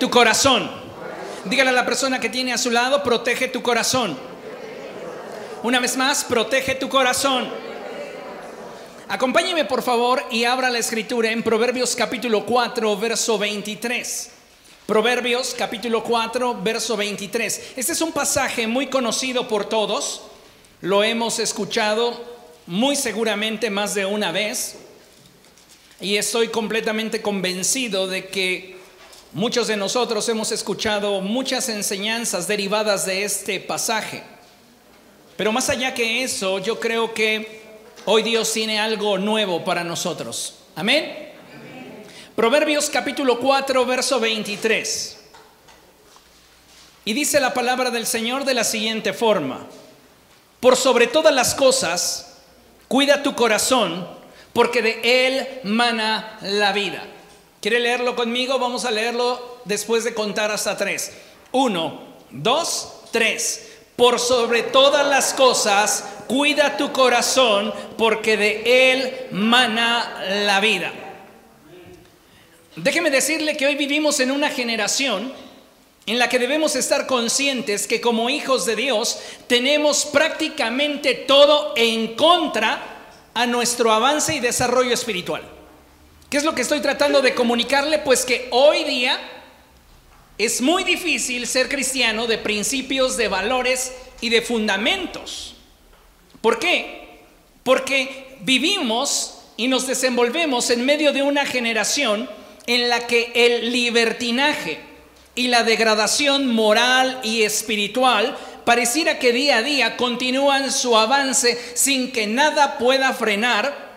tu corazón. Dígale a la persona que tiene a su lado, protege tu corazón. Una vez más, protege tu corazón. Acompáñeme por favor y abra la escritura en Proverbios capítulo 4, verso 23. Proverbios capítulo 4, verso 23. Este es un pasaje muy conocido por todos. Lo hemos escuchado muy seguramente más de una vez. Y estoy completamente convencido de que muchos de nosotros hemos escuchado muchas enseñanzas derivadas de este pasaje. Pero más allá que eso, yo creo que hoy Dios tiene algo nuevo para nosotros. Amén. Proverbios capítulo 4, verso 23. Y dice la palabra del Señor de la siguiente forma. Por sobre todas las cosas, cuida tu corazón, porque de él mana la vida. ¿Quiere leerlo conmigo? Vamos a leerlo después de contar hasta tres. Uno, dos, tres. Por sobre todas las cosas, cuida tu corazón, porque de él mana la vida. Déjeme decirle que hoy vivimos en una generación en la que debemos estar conscientes que como hijos de Dios tenemos prácticamente todo en contra a nuestro avance y desarrollo espiritual. ¿Qué es lo que estoy tratando de comunicarle? Pues que hoy día es muy difícil ser cristiano de principios, de valores y de fundamentos. ¿Por qué? Porque vivimos y nos desenvolvemos en medio de una generación en la que el libertinaje y la degradación moral y espiritual pareciera que día a día continúan su avance sin que nada pueda frenar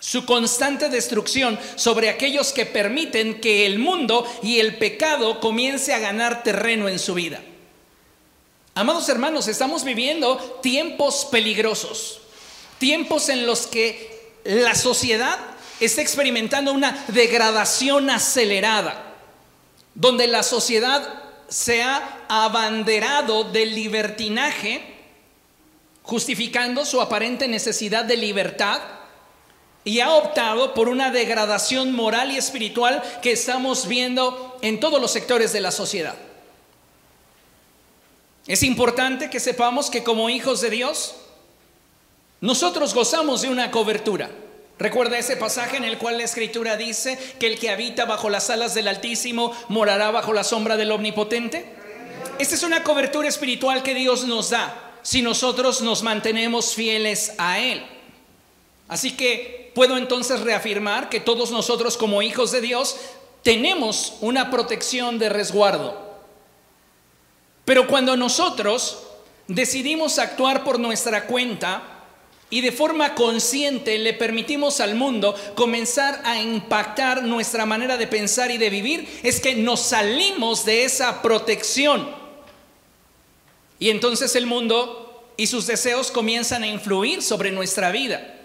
su constante destrucción sobre aquellos que permiten que el mundo y el pecado comience a ganar terreno en su vida. Amados hermanos, estamos viviendo tiempos peligrosos, tiempos en los que la sociedad está experimentando una degradación acelerada, donde la sociedad se ha abanderado del libertinaje, justificando su aparente necesidad de libertad, y ha optado por una degradación moral y espiritual que estamos viendo en todos los sectores de la sociedad. Es importante que sepamos que como hijos de Dios, nosotros gozamos de una cobertura. Recuerda ese pasaje en el cual la escritura dice que el que habita bajo las alas del Altísimo morará bajo la sombra del Omnipotente. Esta es una cobertura espiritual que Dios nos da si nosotros nos mantenemos fieles a Él. Así que puedo entonces reafirmar que todos nosotros como hijos de Dios tenemos una protección de resguardo. Pero cuando nosotros decidimos actuar por nuestra cuenta, y de forma consciente le permitimos al mundo comenzar a impactar nuestra manera de pensar y de vivir, es que nos salimos de esa protección. Y entonces el mundo y sus deseos comienzan a influir sobre nuestra vida.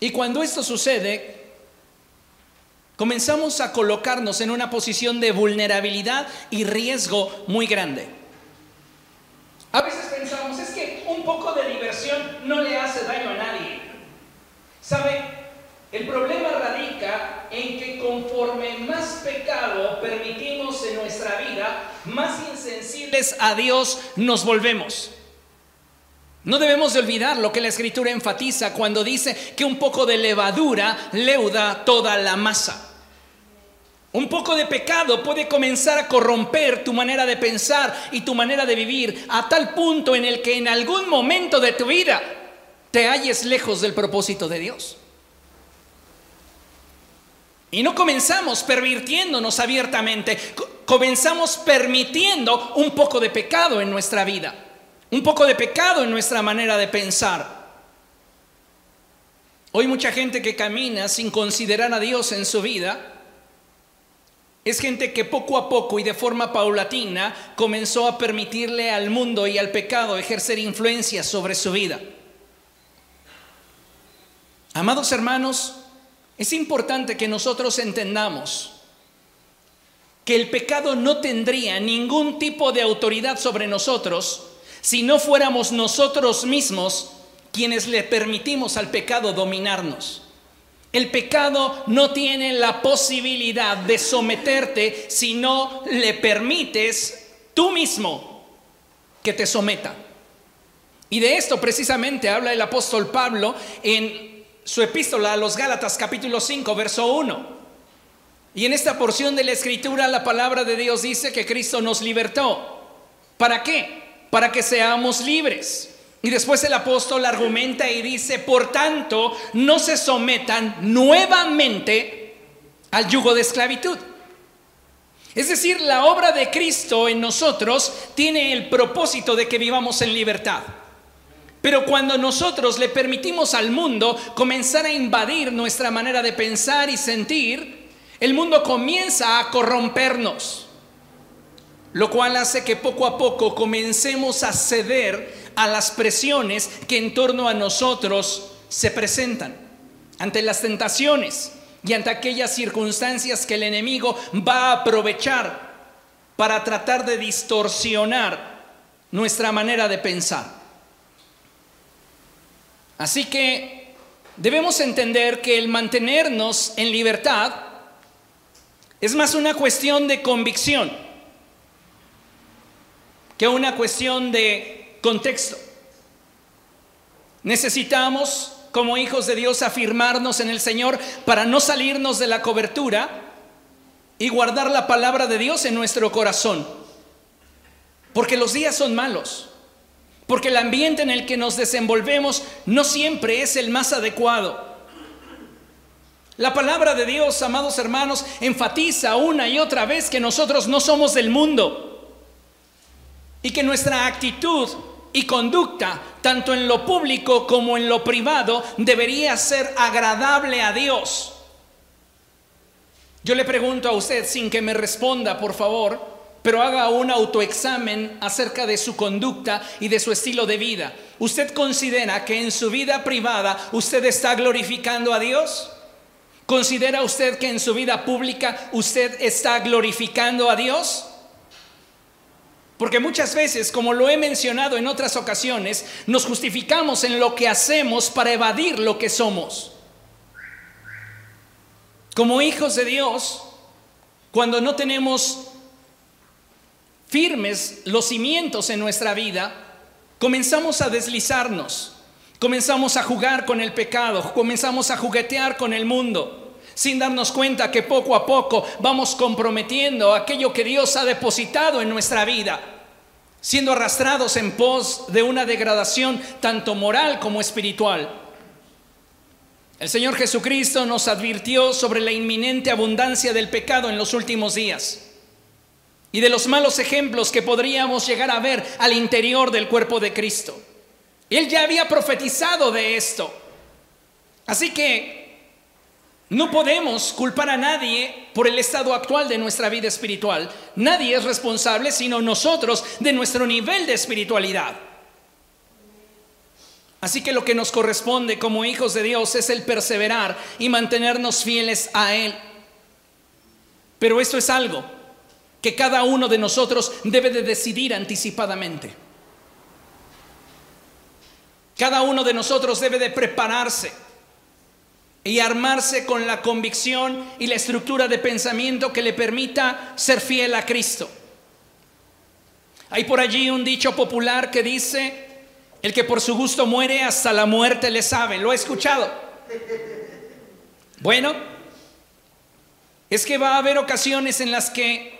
Y cuando esto sucede, comenzamos a colocarnos en una posición de vulnerabilidad y riesgo muy grande. A veces pensamos, es que un poco de diversión no le hace daño a nadie. ¿Sabe? El problema radica en que conforme más pecado permitimos en nuestra vida, más insensibles a Dios nos volvemos. No debemos de olvidar lo que la escritura enfatiza cuando dice que un poco de levadura leuda toda la masa. Un poco de pecado puede comenzar a corromper tu manera de pensar y tu manera de vivir a tal punto en el que en algún momento de tu vida te halles lejos del propósito de Dios. Y no comenzamos pervirtiéndonos abiertamente, comenzamos permitiendo un poco de pecado en nuestra vida, un poco de pecado en nuestra manera de pensar. Hoy mucha gente que camina sin considerar a Dios en su vida, es gente que poco a poco y de forma paulatina comenzó a permitirle al mundo y al pecado ejercer influencia sobre su vida. Amados hermanos, es importante que nosotros entendamos que el pecado no tendría ningún tipo de autoridad sobre nosotros si no fuéramos nosotros mismos quienes le permitimos al pecado dominarnos. El pecado no tiene la posibilidad de someterte si no le permites tú mismo que te someta. Y de esto precisamente habla el apóstol Pablo en su epístola a los Gálatas capítulo 5, verso 1. Y en esta porción de la escritura la palabra de Dios dice que Cristo nos libertó. ¿Para qué? Para que seamos libres. Y después el apóstol argumenta y dice, por tanto, no se sometan nuevamente al yugo de esclavitud. Es decir, la obra de Cristo en nosotros tiene el propósito de que vivamos en libertad. Pero cuando nosotros le permitimos al mundo comenzar a invadir nuestra manera de pensar y sentir, el mundo comienza a corrompernos, lo cual hace que poco a poco comencemos a ceder a las presiones que en torno a nosotros se presentan, ante las tentaciones y ante aquellas circunstancias que el enemigo va a aprovechar para tratar de distorsionar nuestra manera de pensar. Así que debemos entender que el mantenernos en libertad es más una cuestión de convicción que una cuestión de Contexto. Necesitamos, como hijos de Dios, afirmarnos en el Señor para no salirnos de la cobertura y guardar la palabra de Dios en nuestro corazón. Porque los días son malos. Porque el ambiente en el que nos desenvolvemos no siempre es el más adecuado. La palabra de Dios, amados hermanos, enfatiza una y otra vez que nosotros no somos del mundo y que nuestra actitud y conducta, tanto en lo público como en lo privado, debería ser agradable a Dios. Yo le pregunto a usted, sin que me responda, por favor, pero haga un autoexamen acerca de su conducta y de su estilo de vida. ¿Usted considera que en su vida privada usted está glorificando a Dios? ¿Considera usted que en su vida pública usted está glorificando a Dios? Porque muchas veces, como lo he mencionado en otras ocasiones, nos justificamos en lo que hacemos para evadir lo que somos. Como hijos de Dios, cuando no tenemos firmes los cimientos en nuestra vida, comenzamos a deslizarnos, comenzamos a jugar con el pecado, comenzamos a juguetear con el mundo, sin darnos cuenta que poco a poco vamos comprometiendo aquello que Dios ha depositado en nuestra vida siendo arrastrados en pos de una degradación tanto moral como espiritual. El Señor Jesucristo nos advirtió sobre la inminente abundancia del pecado en los últimos días y de los malos ejemplos que podríamos llegar a ver al interior del cuerpo de Cristo. Él ya había profetizado de esto. Así que no podemos culpar a nadie por el estado actual de nuestra vida espiritual. Nadie es responsable sino nosotros de nuestro nivel de espiritualidad. Así que lo que nos corresponde como hijos de Dios es el perseverar y mantenernos fieles a Él. Pero esto es algo que cada uno de nosotros debe de decidir anticipadamente. Cada uno de nosotros debe de prepararse y armarse con la convicción y la estructura de pensamiento que le permita ser fiel a Cristo. Hay por allí un dicho popular que dice, el que por su gusto muere hasta la muerte le sabe. ¿Lo he escuchado? Bueno, es que va a haber ocasiones en las que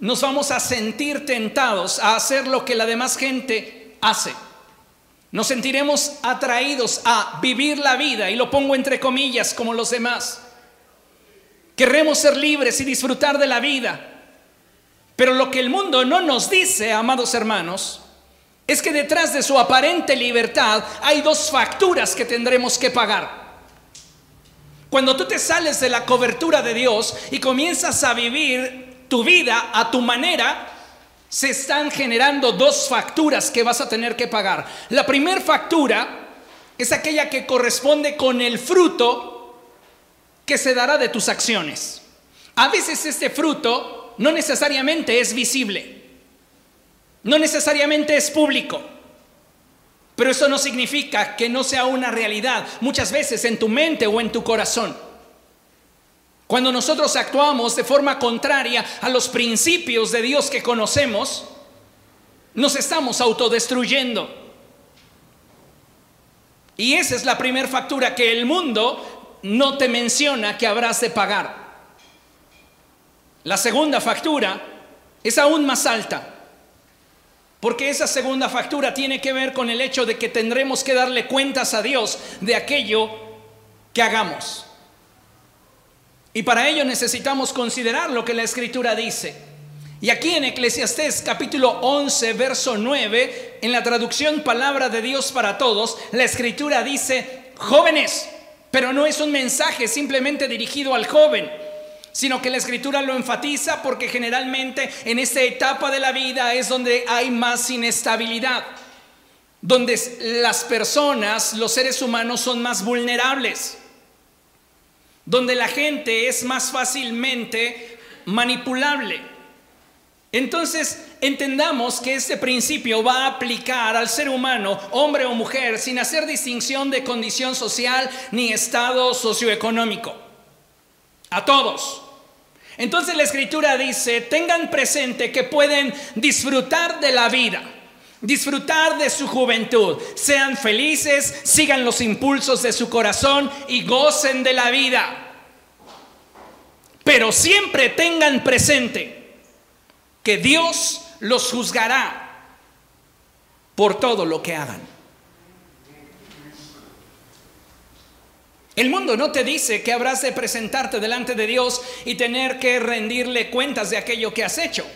nos vamos a sentir tentados a hacer lo que la demás gente hace. Nos sentiremos atraídos a vivir la vida, y lo pongo entre comillas como los demás. Querremos ser libres y disfrutar de la vida. Pero lo que el mundo no nos dice, amados hermanos, es que detrás de su aparente libertad hay dos facturas que tendremos que pagar. Cuando tú te sales de la cobertura de Dios y comienzas a vivir tu vida a tu manera, se están generando dos facturas que vas a tener que pagar. La primera factura es aquella que corresponde con el fruto que se dará de tus acciones. A veces este fruto no necesariamente es visible, no necesariamente es público, Pero eso no significa que no sea una realidad muchas veces en tu mente o en tu corazón. Cuando nosotros actuamos de forma contraria a los principios de Dios que conocemos, nos estamos autodestruyendo. Y esa es la primera factura que el mundo no te menciona que habrás de pagar. La segunda factura es aún más alta. Porque esa segunda factura tiene que ver con el hecho de que tendremos que darle cuentas a Dios de aquello que hagamos. Y para ello necesitamos considerar lo que la escritura dice. Y aquí en Eclesiastés capítulo 11, verso 9, en la traducción Palabra de Dios para Todos, la escritura dice, jóvenes, pero no es un mensaje simplemente dirigido al joven, sino que la escritura lo enfatiza porque generalmente en esta etapa de la vida es donde hay más inestabilidad, donde las personas, los seres humanos son más vulnerables, donde la gente es más fácilmente manipulable. Entonces, entendamos que este principio va a aplicar al ser humano, hombre o mujer, sin hacer distinción de condición social ni estado socioeconómico. A todos. Entonces la escritura dice, tengan presente que pueden disfrutar de la vida, disfrutar de su juventud, sean felices, sigan los impulsos de su corazón y gocen de la vida. Pero siempre tengan presente que Dios los juzgará por todo lo que hagan. El mundo no te dice que habrás de presentarte delante de Dios y tener que rendirle cuentas de aquello que has hecho.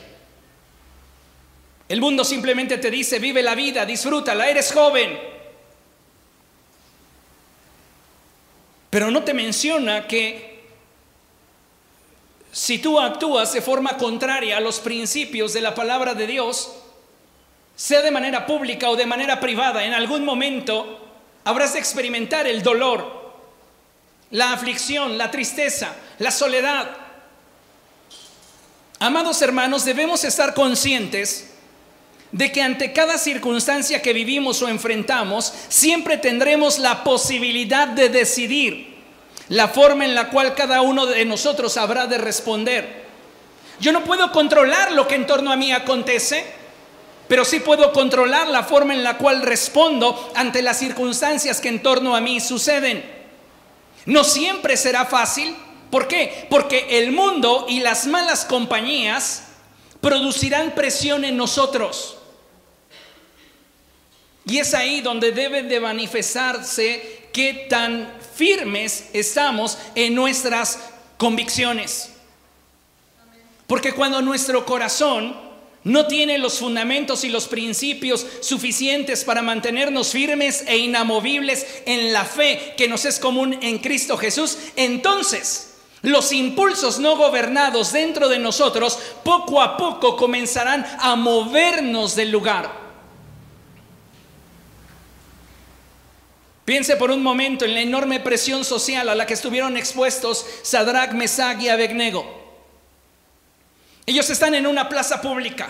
El mundo simplemente te dice, vive la vida, disfrútala, eres joven. Pero no te menciona que si tú actúas de forma contraria a los principios de la palabra de Dios, sea de manera pública o de manera privada, en algún momento habrás de experimentar el dolor, la aflicción, la tristeza, la soledad. Amados hermanos, debemos estar conscientes de que ante cada circunstancia que vivimos o enfrentamos, siempre tendremos la posibilidad de decidir la forma en la cual cada uno de nosotros habrá de responder. Yo no puedo controlar lo que en torno a mí acontece, pero sí puedo controlar la forma en la cual respondo ante las circunstancias que en torno a mí suceden. No siempre será fácil. ¿Por qué? Porque el mundo y las malas compañías producirán presión en nosotros. Y es ahí donde debe de manifestarse qué tan firmes estamos en nuestras convicciones. Porque cuando nuestro corazón no tiene los fundamentos y los principios suficientes para mantenernos firmes e inamovibles en la fe que nos es común en Cristo Jesús, entonces los impulsos no gobernados dentro de nosotros poco a poco comenzarán a movernos del lugar. Piense por un momento en la enorme presión social a la que estuvieron expuestos Sadrach, Mesach y Abednego. Ellos están en una plaza pública.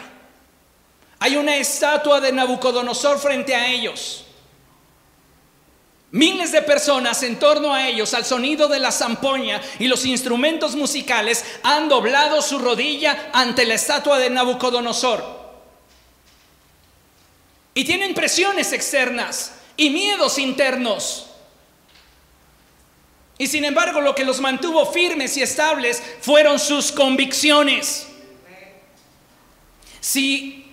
Hay una estatua de Nabucodonosor frente a ellos. Miles de personas en torno a ellos, al sonido de la zampoña y los instrumentos musicales, han doblado su rodilla ante la estatua de Nabucodonosor. Y tienen presiones externas y miedos internos. Y sin embargo, lo que los mantuvo firmes y estables fueron sus convicciones. Si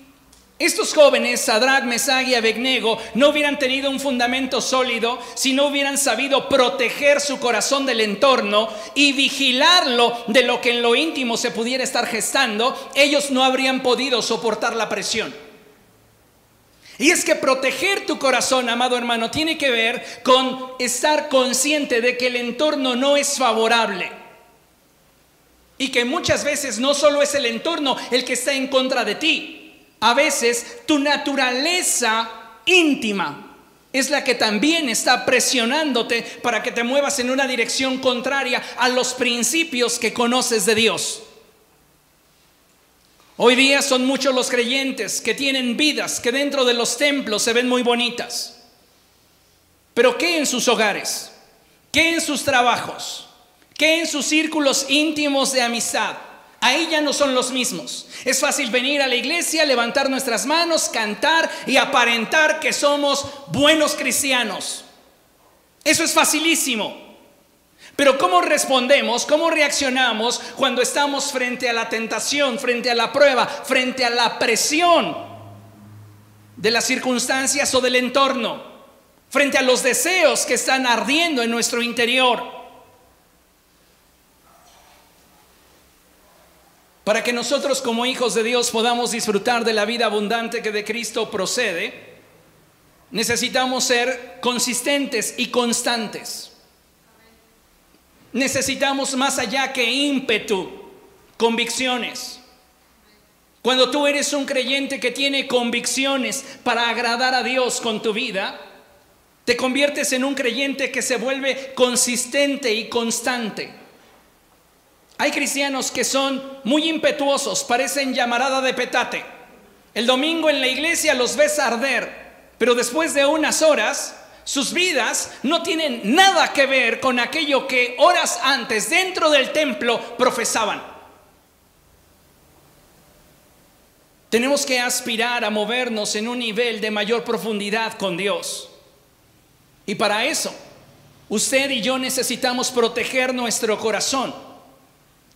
estos jóvenes, Sadrach, Mesach y Abednego, no hubieran tenido un fundamento sólido, si no hubieran sabido proteger su corazón del entorno y vigilarlo de lo que en lo íntimo se pudiera estar gestando, ellos no habrían podido soportar la presión. Y es que proteger tu corazón, amado hermano, tiene que ver con estar consciente de que el entorno no es favorable. Y que muchas veces no solo es el entorno el que está en contra de ti. A veces tu naturaleza íntima es la que también está presionándote para que te muevas en una dirección contraria a los principios que conoces de Dios. Hoy día son muchos los creyentes que tienen vidas que dentro de los templos se ven muy bonitas. Pero ¿qué en sus hogares? ¿Qué en sus trabajos? ¿Qué en sus círculos íntimos de amistad? Ahí ya no son los mismos. Es fácil venir a la iglesia, levantar nuestras manos, cantar y aparentar que somos buenos cristianos. Eso es facilísimo. Pero ¿cómo respondemos, cómo reaccionamos cuando estamos frente a la tentación, frente a la prueba, frente a la presión de las circunstancias o del entorno, frente a los deseos que están ardiendo en nuestro interior? Para que nosotros como hijos de Dios podamos disfrutar de la vida abundante que de Cristo procede, necesitamos ser consistentes y constantes. Necesitamos más allá que ímpetu, convicciones. Cuando tú eres un creyente que tiene convicciones para agradar a Dios con tu vida, te conviertes en un creyente que se vuelve consistente y constante. Hay cristianos que son muy impetuosos, parecen llamarada de petate. El domingo en la iglesia los ves arder, pero después de unas horas sus vidas no tienen nada que ver con aquello que horas antes dentro del templo profesaban. Tenemos que aspirar a movernos en un nivel de mayor profundidad con Dios. Y para eso, usted y yo necesitamos proteger nuestro corazón.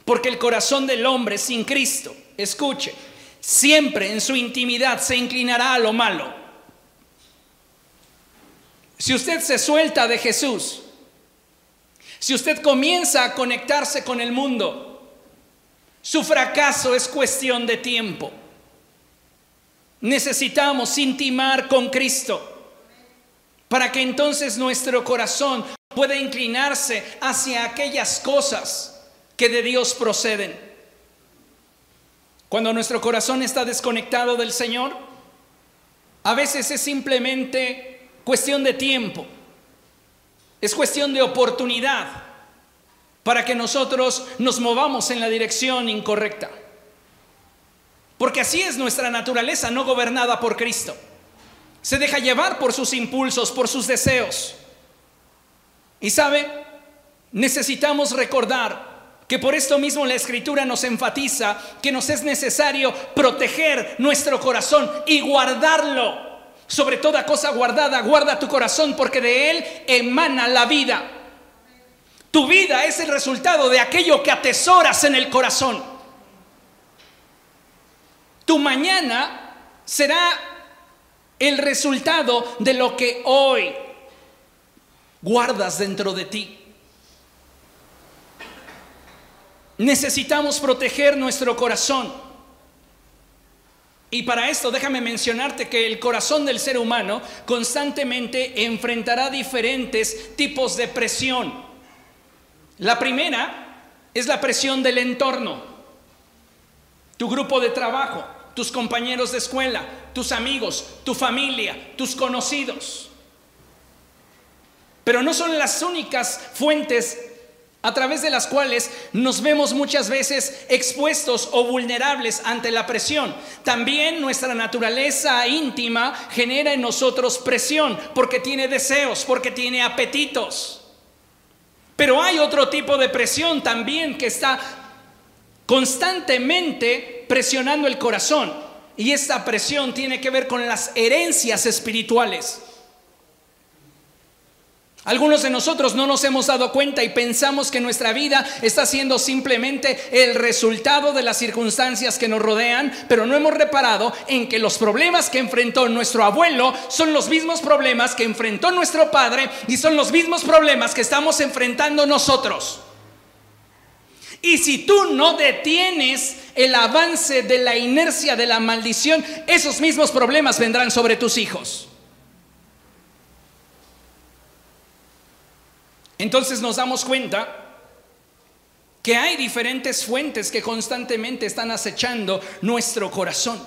Porque el corazón del hombre sin Cristo, escuche, siempre en su intimidad se inclinará a lo malo si usted se suelta de Jesús, si usted comienza a conectarse con el mundo, su fracaso es cuestión de tiempo. Necesitamos intimar con Cristo para que entonces nuestro corazón pueda inclinarse hacia aquellas cosas que de Dios proceden. Cuando nuestro corazón está desconectado del Señor, a veces es simplemente cuestión de tiempo, es cuestión de oportunidad para que nosotros nos movamos en la dirección incorrecta. Porque así es nuestra naturaleza no gobernada por Cristo. Se deja llevar por sus impulsos, por sus deseos. Y sabe, necesitamos recordar que por esto mismo la escritura nos enfatiza que nos es necesario proteger nuestro corazón y guardarlo sobre toda cosa guardada, guarda tu corazón porque de él emana la vida. Tu vida es el resultado de aquello que atesoras en el corazón. Tu mañana será el resultado de lo que hoy guardas dentro de ti. Necesitamos proteger nuestro corazón. Y para esto déjame mencionarte que el corazón del ser humano constantemente enfrentará diferentes tipos de presión. La primera es la presión del entorno, tu grupo de trabajo, tus compañeros de escuela, tus amigos, tu familia, tus conocidos. Pero no son las únicas fuentes a través de las cuales nos vemos muchas veces expuestos o vulnerables ante la presión. También nuestra naturaleza íntima genera en nosotros presión porque tiene deseos, porque tiene apetitos. Pero hay otro tipo de presión también que está constantemente presionando el corazón. Y esta presión tiene que ver con las herencias espirituales. Algunos de nosotros no nos hemos dado cuenta y pensamos que nuestra vida está siendo simplemente el resultado de las circunstancias que nos rodean, pero no hemos reparado en que los problemas que enfrentó nuestro abuelo son los mismos problemas que enfrentó nuestro padre y son los mismos problemas que estamos enfrentando nosotros. Y si tú no detienes el avance de la inercia de la maldición, esos mismos problemas vendrán sobre tus hijos. Entonces nos damos cuenta que hay diferentes fuentes que constantemente están acechando nuestro corazón.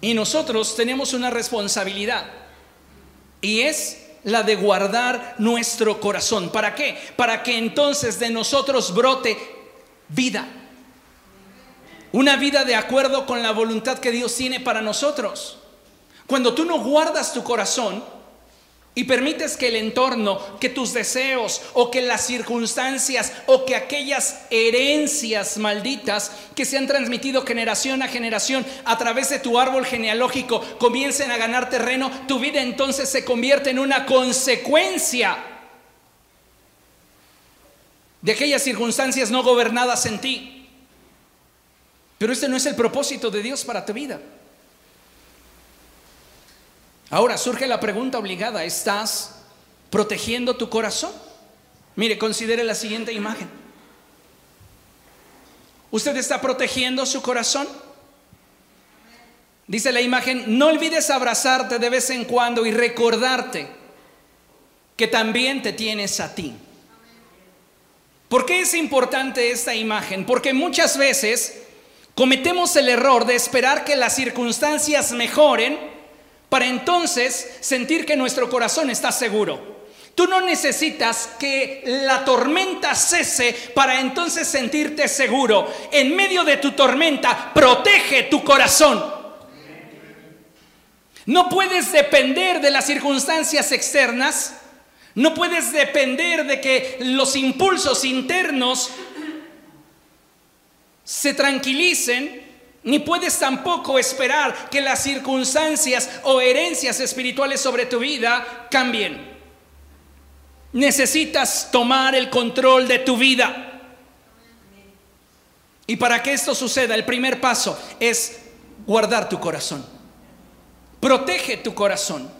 Y nosotros tenemos una responsabilidad y es la de guardar nuestro corazón. ¿Para qué? Para que entonces de nosotros brote vida. Una vida de acuerdo con la voluntad que Dios tiene para nosotros. Cuando tú no guardas tu corazón, y permites que el entorno, que tus deseos o que las circunstancias o que aquellas herencias malditas que se han transmitido generación a generación a través de tu árbol genealógico comiencen a ganar terreno, tu vida entonces se convierte en una consecuencia de aquellas circunstancias no gobernadas en ti. Pero este no es el propósito de Dios para tu vida. Ahora surge la pregunta obligada, ¿estás protegiendo tu corazón? Mire, considere la siguiente imagen. ¿Usted está protegiendo su corazón? Dice la imagen, no olvides abrazarte de vez en cuando y recordarte que también te tienes a ti. ¿Por qué es importante esta imagen? Porque muchas veces cometemos el error de esperar que las circunstancias mejoren para entonces sentir que nuestro corazón está seguro. Tú no necesitas que la tormenta cese para entonces sentirte seguro. En medio de tu tormenta, protege tu corazón. No puedes depender de las circunstancias externas. No puedes depender de que los impulsos internos se tranquilicen ni puedes tampoco esperar que las circunstancias o herencias espirituales sobre tu vida cambien. Necesitas tomar el control de tu vida. Y para que esto suceda, el primer paso es guardar tu corazón. Protege tu corazón.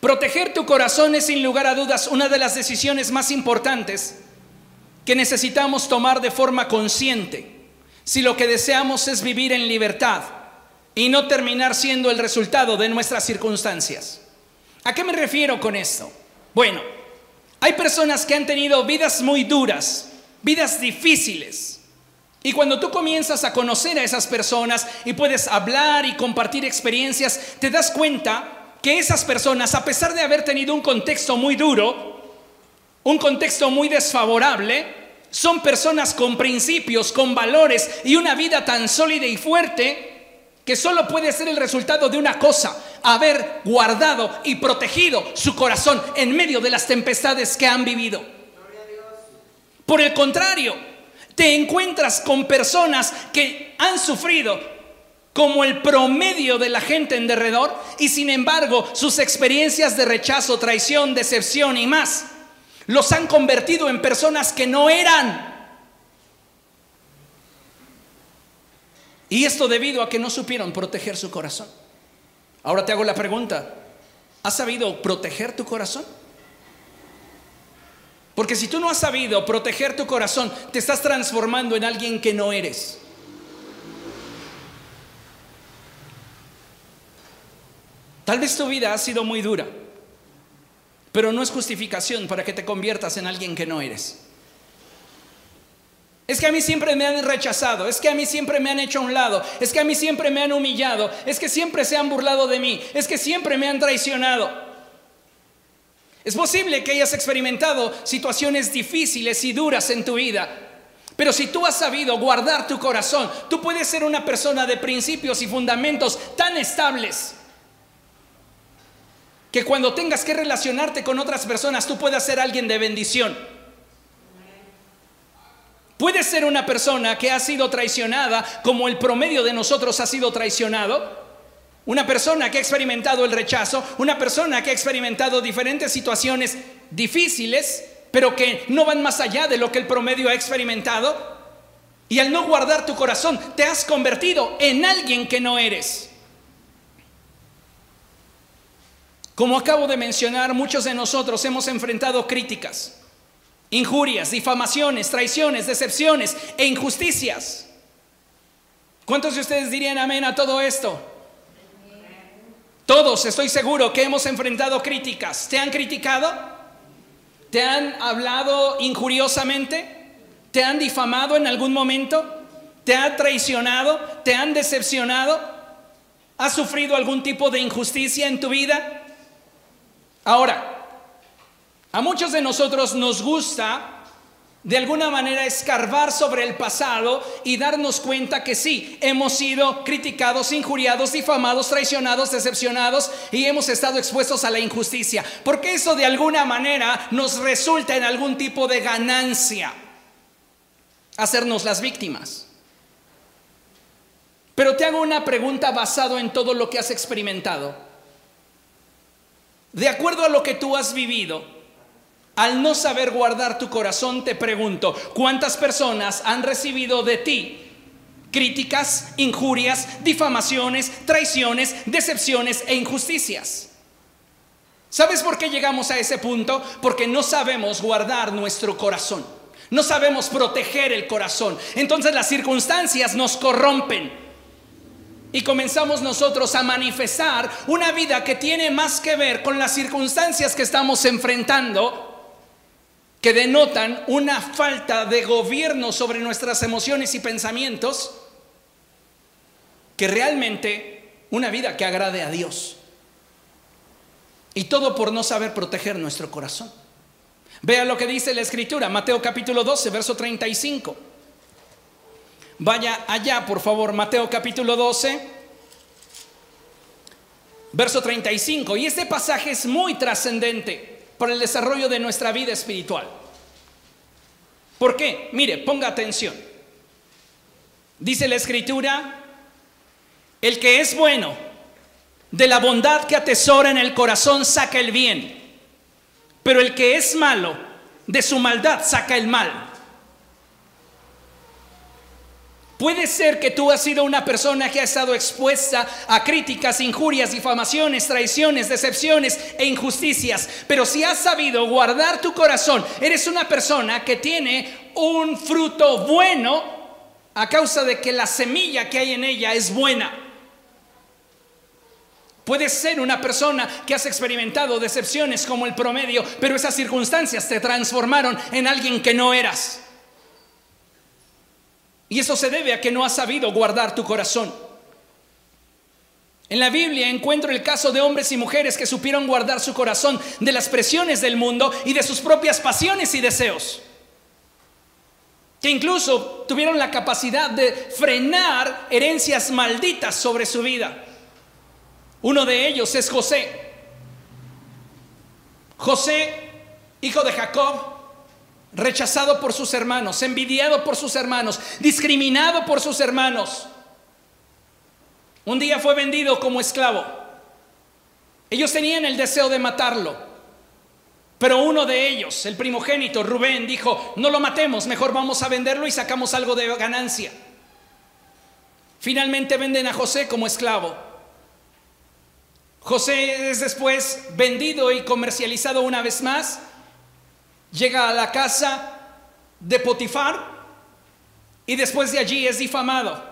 Proteger tu corazón es sin lugar a dudas una de las decisiones más importantes que necesitamos tomar de forma consciente si lo que deseamos es vivir en libertad y no terminar siendo el resultado de nuestras circunstancias. ¿A qué me refiero con esto? Bueno, hay personas que han tenido vidas muy duras, vidas difíciles. Y cuando tú comienzas a conocer a esas personas y puedes hablar y compartir experiencias, te das cuenta que esas personas, a pesar de haber tenido un contexto muy duro, un contexto muy desfavorable, son personas con principios, con valores y una vida tan sólida y fuerte que solo puede ser el resultado de una cosa, haber guardado y protegido su corazón en medio de las tempestades que han vivido. Por el contrario, te encuentras con personas que han sufrido como el promedio de la gente en derredor y sin embargo sus experiencias de rechazo, traición, decepción y más los han convertido en personas que no eran. Y esto debido a que no supieron proteger su corazón. Ahora te hago la pregunta, ¿has sabido proteger tu corazón? Porque si tú no has sabido proteger tu corazón, te estás transformando en alguien que no eres. Tal vez tu vida ha sido muy dura. Pero no es justificación para que te conviertas en alguien que no eres. Es que a mí siempre me han rechazado, es que a mí siempre me han hecho a un lado, es que a mí siempre me han humillado, es que siempre se han burlado de mí, es que siempre me han traicionado. Es posible que hayas experimentado situaciones difíciles y duras en tu vida, pero si tú has sabido guardar tu corazón, tú puedes ser una persona de principios y fundamentos tan estables que cuando tengas que relacionarte con otras personas tú puedas ser alguien de bendición. Puedes ser una persona que ha sido traicionada como el promedio de nosotros ha sido traicionado. Una persona que ha experimentado el rechazo, una persona que ha experimentado diferentes situaciones difíciles, pero que no van más allá de lo que el promedio ha experimentado. Y al no guardar tu corazón, te has convertido en alguien que no eres. Como acabo de mencionar, muchos de nosotros hemos enfrentado críticas, injurias, difamaciones, traiciones, decepciones e injusticias. ¿Cuántos de ustedes dirían amén a todo esto? Todos, estoy seguro que hemos enfrentado críticas. ¿Te han criticado? ¿Te han hablado injuriosamente? ¿Te han difamado en algún momento? ¿Te han traicionado? ¿Te han decepcionado? ¿Has sufrido algún tipo de injusticia en tu vida? Ahora, a muchos de nosotros nos gusta de alguna manera escarbar sobre el pasado y darnos cuenta que sí, hemos sido criticados, injuriados, difamados, traicionados, decepcionados y hemos estado expuestos a la injusticia. Porque eso de alguna manera nos resulta en algún tipo de ganancia, hacernos las víctimas. Pero te hago una pregunta basado en todo lo que has experimentado. De acuerdo a lo que tú has vivido, al no saber guardar tu corazón, te pregunto, ¿cuántas personas han recibido de ti críticas, injurias, difamaciones, traiciones, decepciones e injusticias? ¿Sabes por qué llegamos a ese punto? Porque no sabemos guardar nuestro corazón. No sabemos proteger el corazón. Entonces las circunstancias nos corrompen. Y comenzamos nosotros a manifestar una vida que tiene más que ver con las circunstancias que estamos enfrentando que denotan una falta de gobierno sobre nuestras emociones y pensamientos, que realmente una vida que agrade a Dios. Y todo por no saber proteger nuestro corazón. Vea lo que dice la escritura, Mateo capítulo 12, verso 35. Vaya allá, por favor, Mateo capítulo 12, verso 35. Y este pasaje es muy trascendente para el desarrollo de nuestra vida espiritual. ¿Por qué? Mire, ponga atención. Dice la escritura, el que es bueno, de la bondad que atesora en el corazón saca el bien, pero el que es malo, de su maldad saca el mal. Puede ser que tú has sido una persona que ha estado expuesta a críticas, injurias, difamaciones, traiciones, decepciones e injusticias, pero si has sabido guardar tu corazón, eres una persona que tiene un fruto bueno a causa de que la semilla que hay en ella es buena. Puedes ser una persona que has experimentado decepciones como el promedio, pero esas circunstancias te transformaron en alguien que no eras. Y eso se debe a que no has sabido guardar tu corazón. En la Biblia encuentro el caso de hombres y mujeres que supieron guardar su corazón de las presiones del mundo y de sus propias pasiones y deseos. Que incluso tuvieron la capacidad de frenar herencias malditas sobre su vida. Uno de ellos es José. José, hijo de Jacob, rechazado por sus hermanos, envidiado por sus hermanos, discriminado por sus hermanos. Un día fue vendido como esclavo. Ellos tenían el deseo de matarlo, pero uno de ellos, el primogénito, Rubén, dijo, no lo matemos, mejor vamos a venderlo y sacamos algo de ganancia. Finalmente venden a José como esclavo. José es después vendido y comercializado una vez más llega a la casa de Potifar y después de allí es difamado,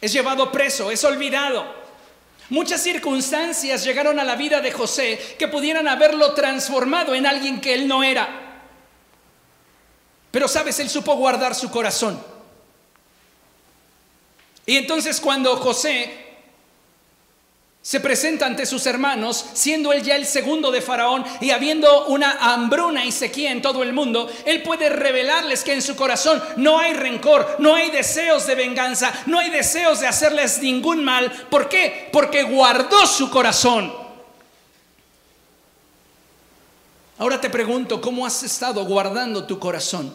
es llevado preso, es olvidado. Muchas circunstancias llegaron a la vida de José que pudieran haberlo transformado en alguien que él no era. Pero sabes, él supo guardar su corazón. Y entonces cuando José se presenta ante sus hermanos, siendo él ya el segundo de Faraón y habiendo una hambruna y sequía en todo el mundo, él puede revelarles que en su corazón no hay rencor, no hay deseos de venganza, no hay deseos de hacerles ningún mal. ¿Por qué? Porque guardó su corazón. Ahora te pregunto, ¿cómo has estado guardando tu corazón?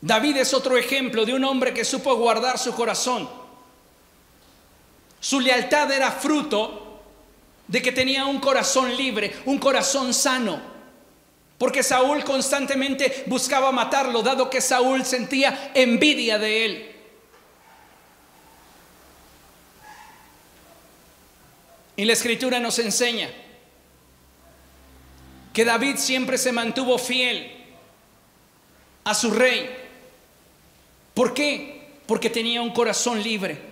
David es otro ejemplo de un hombre que supo guardar su corazón. Su lealtad era fruto de que tenía un corazón libre, un corazón sano. Porque Saúl constantemente buscaba matarlo, dado que Saúl sentía envidia de él. Y la escritura nos enseña que David siempre se mantuvo fiel a su rey. ¿Por qué? Porque tenía un corazón libre.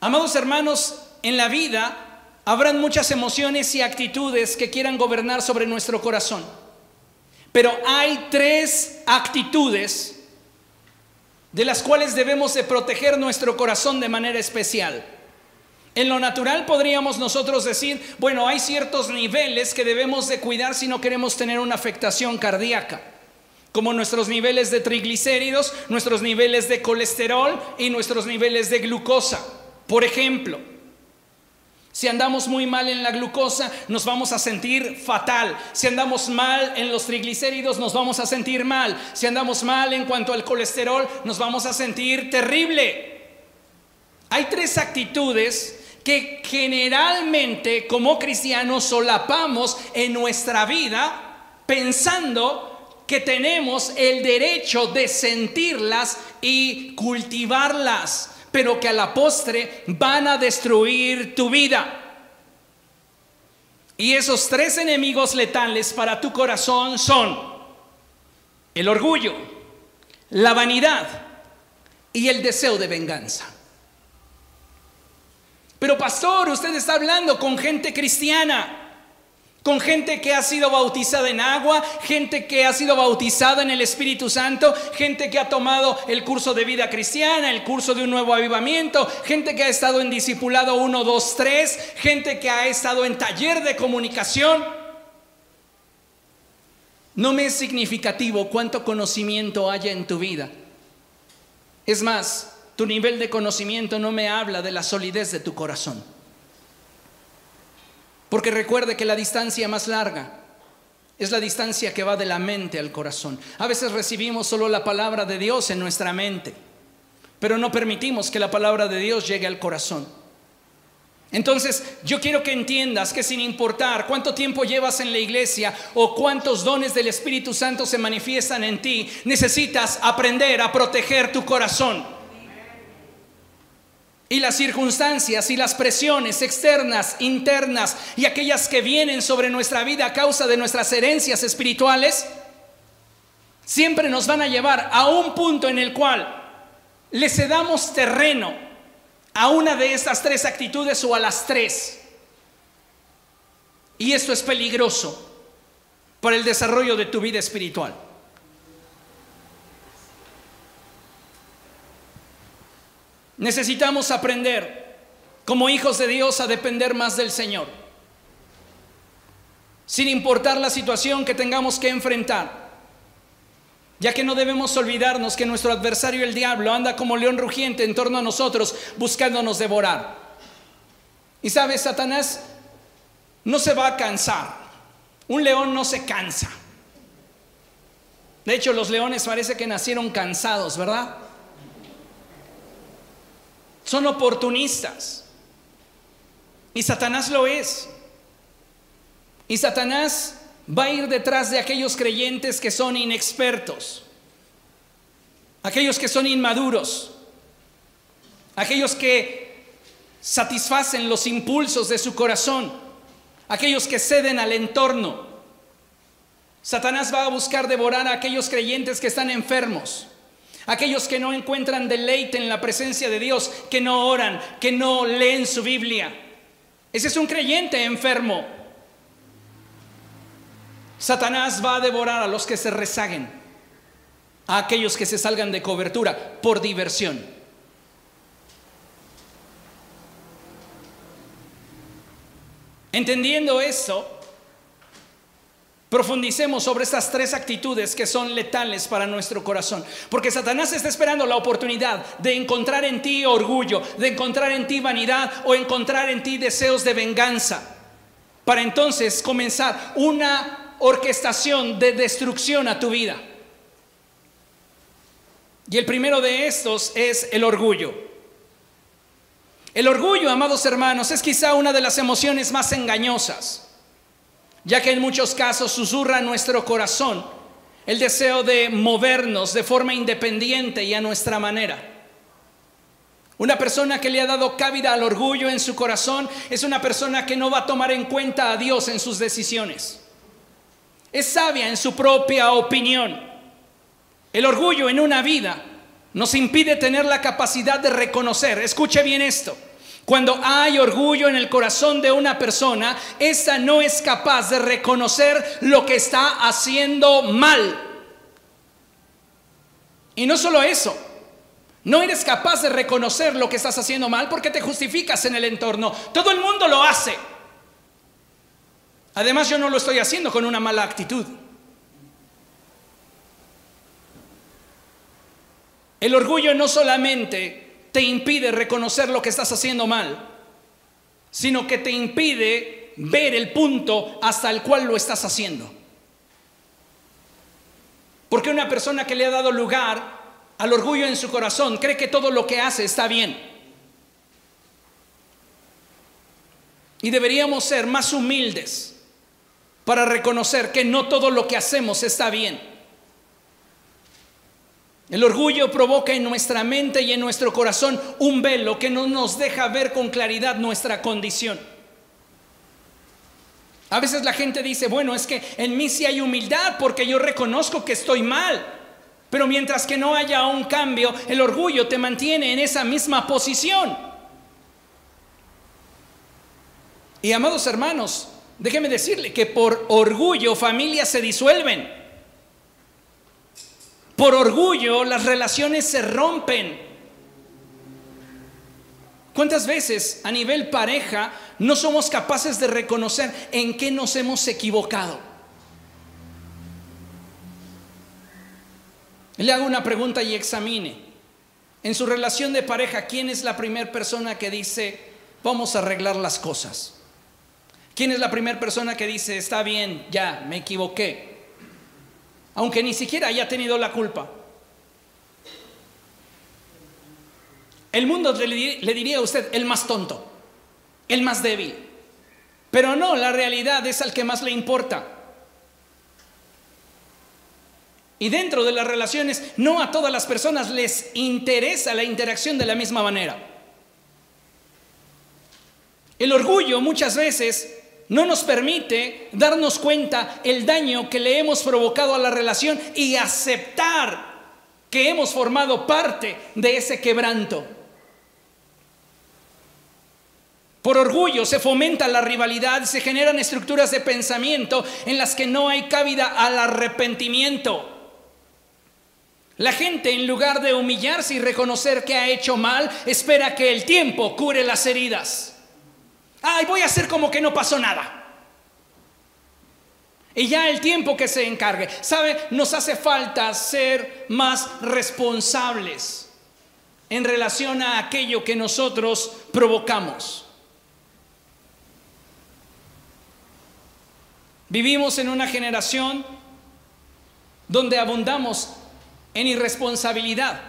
Amados hermanos, en la vida habrán muchas emociones y actitudes que quieran gobernar sobre nuestro corazón. Pero hay tres actitudes de las cuales debemos de proteger nuestro corazón de manera especial. En lo natural podríamos nosotros decir, bueno, hay ciertos niveles que debemos de cuidar si no queremos tener una afectación cardíaca, como nuestros niveles de triglicéridos, nuestros niveles de colesterol y nuestros niveles de glucosa. Por ejemplo, si andamos muy mal en la glucosa, nos vamos a sentir fatal. Si andamos mal en los triglicéridos, nos vamos a sentir mal. Si andamos mal en cuanto al colesterol, nos vamos a sentir terrible. Hay tres actitudes que generalmente como cristianos solapamos en nuestra vida pensando que tenemos el derecho de sentirlas y cultivarlas pero que a la postre van a destruir tu vida. Y esos tres enemigos letales para tu corazón son el orgullo, la vanidad y el deseo de venganza. Pero pastor, usted está hablando con gente cristiana con gente que ha sido bautizada en agua, gente que ha sido bautizada en el Espíritu Santo, gente que ha tomado el curso de vida cristiana, el curso de un nuevo avivamiento, gente que ha estado en discipulado 1, 2, 3, gente que ha estado en taller de comunicación. No me es significativo cuánto conocimiento haya en tu vida. Es más, tu nivel de conocimiento no me habla de la solidez de tu corazón. Porque recuerde que la distancia más larga es la distancia que va de la mente al corazón. A veces recibimos solo la palabra de Dios en nuestra mente, pero no permitimos que la palabra de Dios llegue al corazón. Entonces, yo quiero que entiendas que sin importar cuánto tiempo llevas en la iglesia o cuántos dones del Espíritu Santo se manifiestan en ti, necesitas aprender a proteger tu corazón. Y las circunstancias y las presiones externas, internas y aquellas que vienen sobre nuestra vida a causa de nuestras herencias espirituales, siempre nos van a llevar a un punto en el cual le cedamos terreno a una de estas tres actitudes o a las tres. Y esto es peligroso para el desarrollo de tu vida espiritual. Necesitamos aprender como hijos de Dios a depender más del Señor. Sin importar la situación que tengamos que enfrentar. Ya que no debemos olvidarnos que nuestro adversario el diablo anda como león rugiente en torno a nosotros buscándonos devorar. Y sabes, Satanás no se va a cansar. Un león no se cansa. De hecho, los leones parece que nacieron cansados, ¿verdad? Son oportunistas. Y Satanás lo es. Y Satanás va a ir detrás de aquellos creyentes que son inexpertos, aquellos que son inmaduros, aquellos que satisfacen los impulsos de su corazón, aquellos que ceden al entorno. Satanás va a buscar devorar a aquellos creyentes que están enfermos, Aquellos que no encuentran deleite en la presencia de Dios, que no oran, que no leen su Biblia. Ese es un creyente enfermo. Satanás va a devorar a los que se rezaguen, a aquellos que se salgan de cobertura por diversión. Entendiendo eso, Profundicemos sobre estas tres actitudes que son letales para nuestro corazón. Porque Satanás está esperando la oportunidad de encontrar en ti orgullo, de encontrar en ti vanidad o encontrar en ti deseos de venganza. Para entonces comenzar una orquestación de destrucción a tu vida. Y el primero de estos es el orgullo. El orgullo, amados hermanos, es quizá una de las emociones más engañosas ya que en muchos casos susurra nuestro corazón el deseo de movernos de forma independiente y a nuestra manera. Una persona que le ha dado cabida al orgullo en su corazón es una persona que no va a tomar en cuenta a Dios en sus decisiones. Es sabia en su propia opinión. El orgullo en una vida nos impide tener la capacidad de reconocer, escuche bien esto, cuando hay orgullo en el corazón de una persona, esa no es capaz de reconocer lo que está haciendo mal. Y no solo eso, No eres capaz de reconocer lo que estás haciendo mal porque te justificas en el entorno. Todo el mundo lo hace. Además yo no lo estoy haciendo con una mala actitud. El orgullo no solamente te impide reconocer lo que estás haciendo mal, sino que te impide ver el punto hasta el cual lo estás haciendo. Porque una persona que le ha dado lugar al orgullo en su corazón cree que todo lo que hace está bien. Y deberíamos ser más humildes para reconocer que no todo lo que hacemos está bien. El orgullo provoca en nuestra mente y en nuestro corazón un velo que no nos deja ver con claridad nuestra condición. A veces la gente dice, bueno, es que en mí sí hay humildad porque yo reconozco que estoy mal. Pero mientras que no haya un cambio, el orgullo te mantiene en esa misma posición. Y amados hermanos, déjeme decirle que por orgullo familias se disuelven. Por orgullo las relaciones se rompen. ¿Cuántas veces a nivel pareja no somos capaces de reconocer en qué nos hemos equivocado? Le hago una pregunta y examine. En su relación de pareja, ¿quién es la primera persona que dice, vamos a arreglar las cosas? ¿Quién es la primera persona que dice, está bien, ya, me equivoqué? Aunque ni siquiera haya tenido la culpa. El mundo le, diría a usted el más tonto, el más débil. Pero no, la realidad es al que más le importa. Y dentro de las relaciones, no a todas las personas les interesa la interacción de la misma manera. El orgullo muchas veces no nos permite darnos cuenta el daño que le hemos provocado a la relación y aceptar que hemos formado parte de ese quebranto. Por orgullo se fomenta la rivalidad, se generan estructuras de pensamiento en las que no hay cabida al arrepentimiento. La gente en lugar de humillarse y reconocer que ha hecho mal, espera que el tiempo cure las heridas. Ay, voy a hacer como que no pasó nada. Y ya el tiempo que se encargue. ¿Sabe? Nos hace falta ser más responsables en relación a aquello que nosotros provocamos. Vivimos en una generación donde abundamos en irresponsabilidad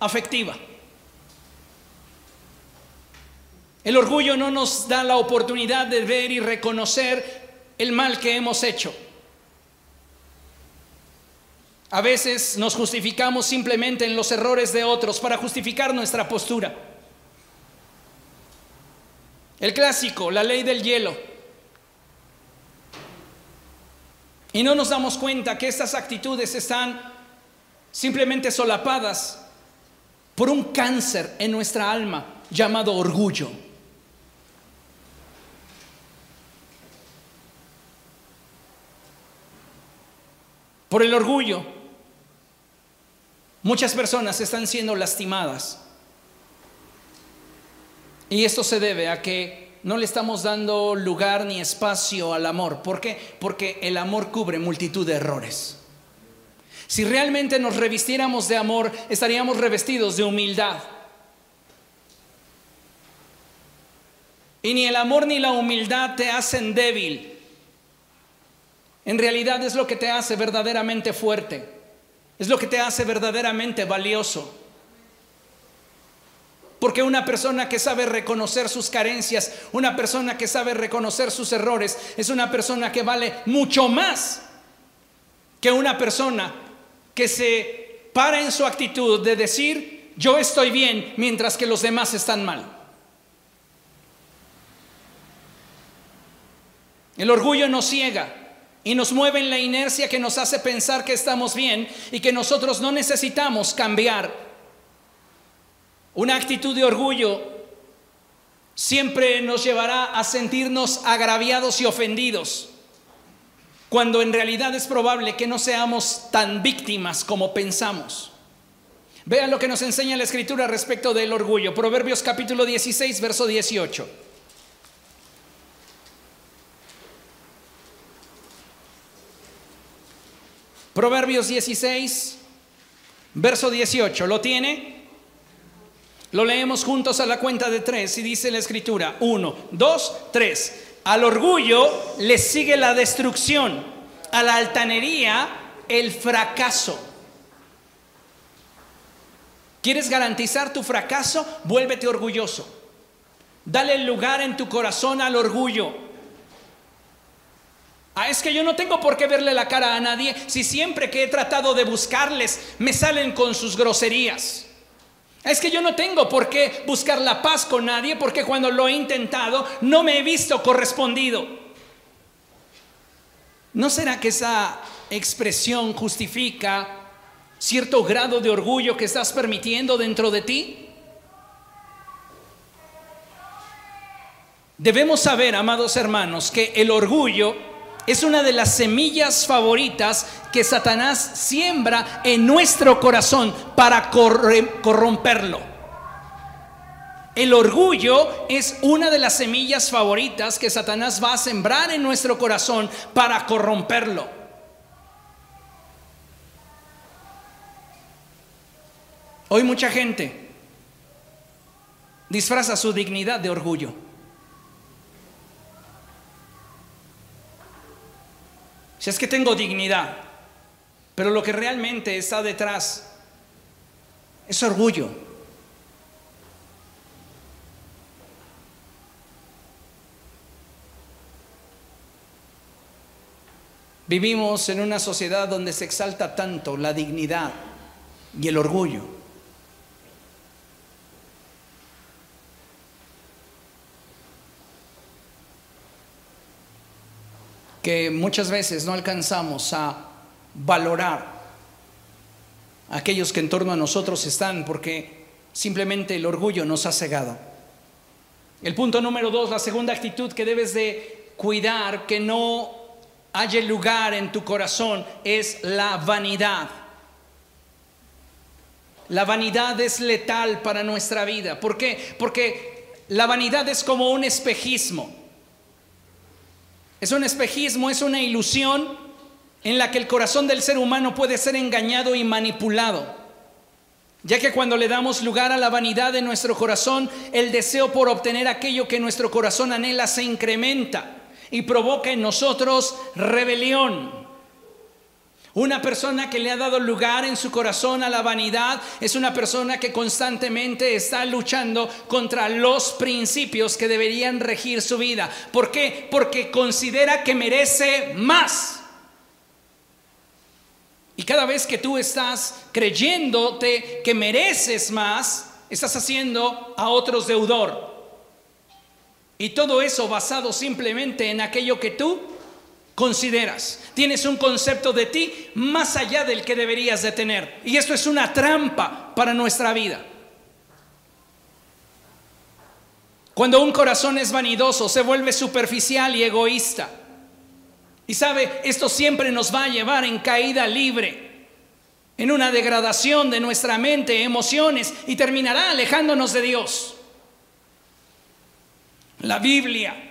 afectiva. El orgullo no nos da la oportunidad de ver y reconocer el mal que hemos hecho. A veces nos justificamos simplemente en los errores de otros para justificar nuestra postura. El clásico, la ley del hielo. Y no nos damos cuenta que estas actitudes están simplemente solapadas por un cáncer en nuestra alma llamado orgullo. Por el orgullo, muchas personas están siendo lastimadas. Y esto se debe a que no le estamos dando lugar ni espacio al amor. ¿Por qué? Porque el amor cubre multitud de errores. Si realmente nos revistiéramos de amor, estaríamos revestidos de humildad. Y ni el amor ni la humildad te hacen débil. En realidad es lo que te hace verdaderamente fuerte. Es lo que te hace verdaderamente valioso. Porque una persona que sabe reconocer sus carencias, una persona que sabe reconocer sus errores, es una persona que vale mucho más que una persona que se para en su actitud de decir, yo estoy bien mientras que los demás están mal. El orgullo nos ciega y nos mueve en la inercia que nos hace pensar que estamos bien y que nosotros no necesitamos cambiar. Una actitud de orgullo siempre nos llevará a sentirnos agraviados y ofendidos, cuando en realidad es probable que no seamos tan víctimas como pensamos. Vean lo que nos enseña la escritura respecto del orgullo. Proverbios capítulo 16, verso 18. Proverbios 16, verso 18. ¿Lo tiene? Lo leemos juntos a la cuenta de tres y dice la escritura. Uno, dos, tres. Al orgullo le sigue la destrucción. A la altanería el fracaso. ¿Quieres garantizar tu fracaso? Vuélvete orgulloso. Dale lugar en tu corazón al orgullo. Ah, es que yo no tengo por qué verle la cara a nadie si siempre que he tratado de buscarles me salen con sus groserías. Es que yo no tengo por qué buscar la paz con nadie porque cuando lo he intentado no me he visto correspondido. ¿No será que esa expresión justifica cierto grado de orgullo que estás permitiendo dentro de ti? Debemos saber, amados hermanos, que el orgullo es una de las semillas favoritas que Satanás siembra en nuestro corazón para corromperlo. El orgullo es una de las semillas favoritas que Satanás va a sembrar en nuestro corazón para corromperlo. Hoy mucha gente disfraza su dignidad de orgullo. Si es que tengo dignidad, pero lo que realmente está detrás es orgullo. Vivimos en una sociedad donde se exalta tanto la dignidad y el orgullo. Que muchas veces no alcanzamos a valorar a aquellos que en torno a nosotros están porque simplemente el orgullo nos ha cegado. El punto número dos, la segunda actitud que debes de cuidar que no haya lugar en tu corazón es la vanidad. La vanidad es letal para nuestra vida. ¿Por qué? Porque la vanidad es como un espejismo. Es un espejismo, es una ilusión en la que el corazón del ser humano puede ser engañado y manipulado. Ya que cuando le damos lugar a la vanidad de nuestro corazón, el deseo por obtener aquello que nuestro corazón anhela se incrementa y provoca en nosotros rebelión. Una persona que le ha dado lugar en su corazón a la vanidad es una persona que constantemente está luchando contra los principios que deberían regir su vida. ¿Por qué? Porque considera que merece más. Y cada vez que tú estás creyéndote que mereces más, estás haciendo a otros deudor. Y todo eso basado simplemente en aquello que tú consideras. Tienes un concepto de ti más allá del que deberías de tener. Y esto es una trampa para nuestra vida. Cuando un corazón es vanidoso, se vuelve superficial y egoísta. Y sabe, esto siempre nos va a llevar en caída libre, en una degradación de nuestra mente, emociones, y terminará alejándonos de Dios. La Biblia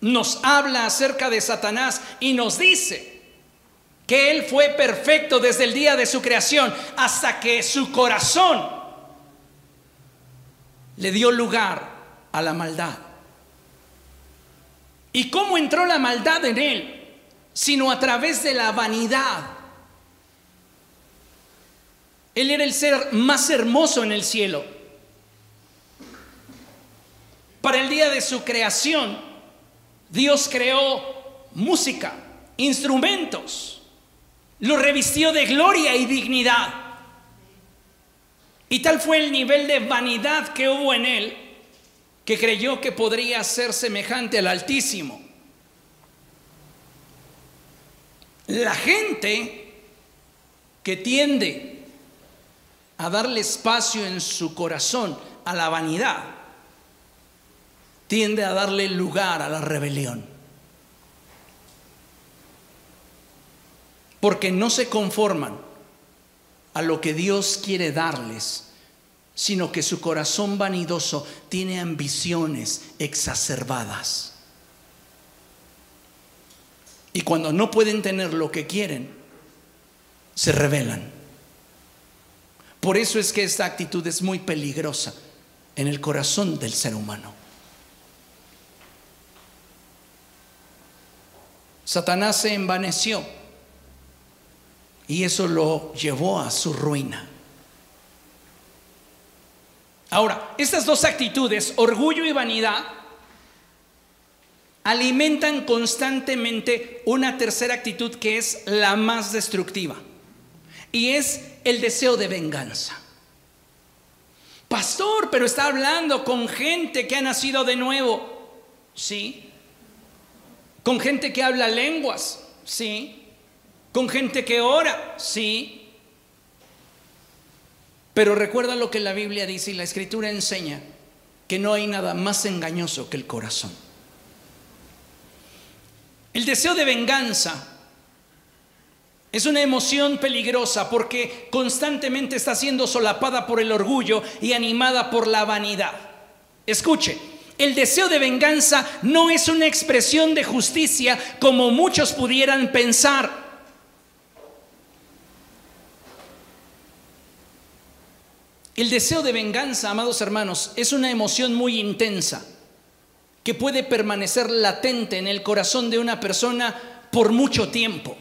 nos habla acerca de Satanás y nos dice que él fue perfecto desde el día de su creación hasta que su corazón le dio lugar a la maldad. ¿Y cómo entró la maldad en él? Sino a través de la vanidad. Él era el ser más hermoso en el cielo. Para el día de su creación, Dios creó música, instrumentos, lo revistió de gloria y dignidad. Y tal fue el nivel de vanidad que hubo en él que creyó que podría ser semejante al Altísimo. La gente que tiende a darle espacio en su corazón a la vanidad tiende a darle lugar a la rebelión. Porque no se conforman a lo que Dios quiere darles, sino que su corazón vanidoso tiene ambiciones exacerbadas. Y cuando no pueden tener lo que quieren, se rebelan. Por eso es que esta actitud es muy peligrosa en el corazón del ser humano. Satanás se envaneció y eso lo llevó a su ruina. Ahora, estas dos actitudes, orgullo y vanidad, alimentan constantemente una tercera actitud que es la más destructiva y es el deseo de venganza. Pastor, pero está hablando con gente que ha nacido de nuevo. Sí. Con gente que habla lenguas. Sí. Con gente que ora. Sí. Pero recuerda lo que la Biblia dice y la escritura enseña, que no hay nada más engañoso que el corazón. El deseo de venganza es una emoción peligrosa porque constantemente está siendo solapada por el orgullo y animada por la vanidad. Escuche, el deseo de venganza no es una expresión de justicia como muchos pudieran pensar. El deseo de venganza, amados hermanos, es una emoción muy intensa que puede permanecer latente en el corazón de una persona por mucho tiempo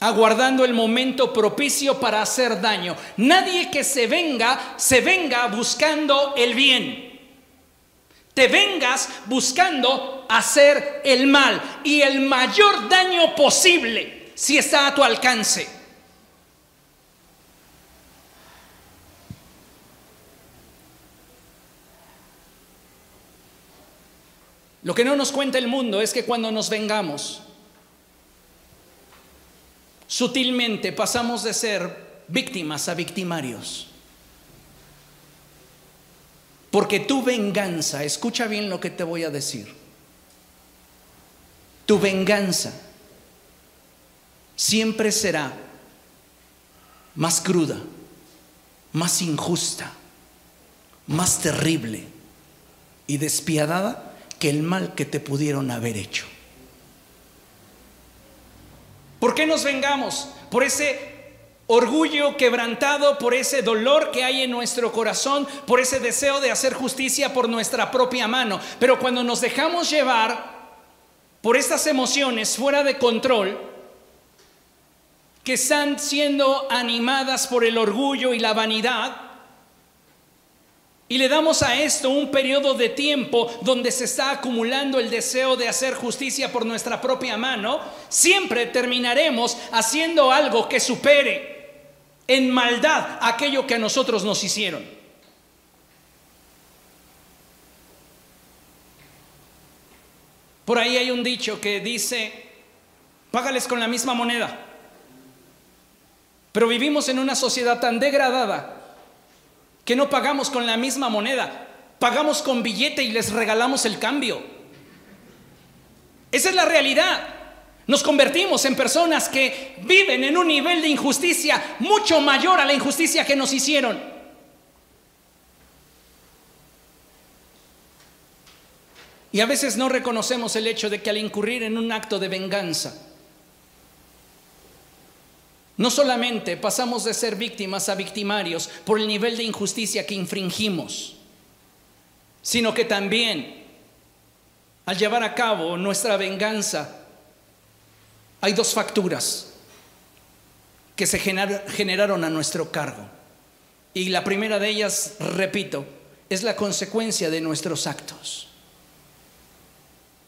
aguardando el momento propicio para hacer daño. Nadie que se venga, se venga buscando el bien. Te vengas buscando hacer el mal y el mayor daño posible si está a tu alcance. Lo que no nos cuenta el mundo es que cuando nos vengamos, Sutilmente pasamos de ser víctimas a victimarios. Porque tu venganza, escucha bien lo que te voy a decir, tu venganza siempre será más cruda, más injusta, más terrible y despiadada que el mal que te pudieron haber hecho. ¿Por qué nos vengamos? Por ese orgullo quebrantado, por ese dolor que hay en nuestro corazón, por ese deseo de hacer justicia por nuestra propia mano. Pero cuando nos dejamos llevar por estas emociones fuera de control, que están siendo animadas por el orgullo y la vanidad, y le damos a esto un periodo de tiempo donde se está acumulando el deseo de hacer justicia por nuestra propia mano, siempre terminaremos haciendo algo que supere en maldad aquello que a nosotros nos hicieron. Por ahí hay un dicho que dice, págales con la misma moneda. Pero vivimos en una sociedad tan degradada que no pagamos con la misma moneda, pagamos con billete y les regalamos el cambio. Esa es la realidad. Nos convertimos en personas que viven en un nivel de injusticia mucho mayor a la injusticia que nos hicieron. Y a veces no reconocemos el hecho de que al incurrir en un acto de venganza, no solamente pasamos de ser víctimas a victimarios por el nivel de injusticia que infringimos, sino que también al llevar a cabo nuestra venganza hay dos facturas que se generaron a nuestro cargo. Y la primera de ellas, repito, es la consecuencia de nuestros actos.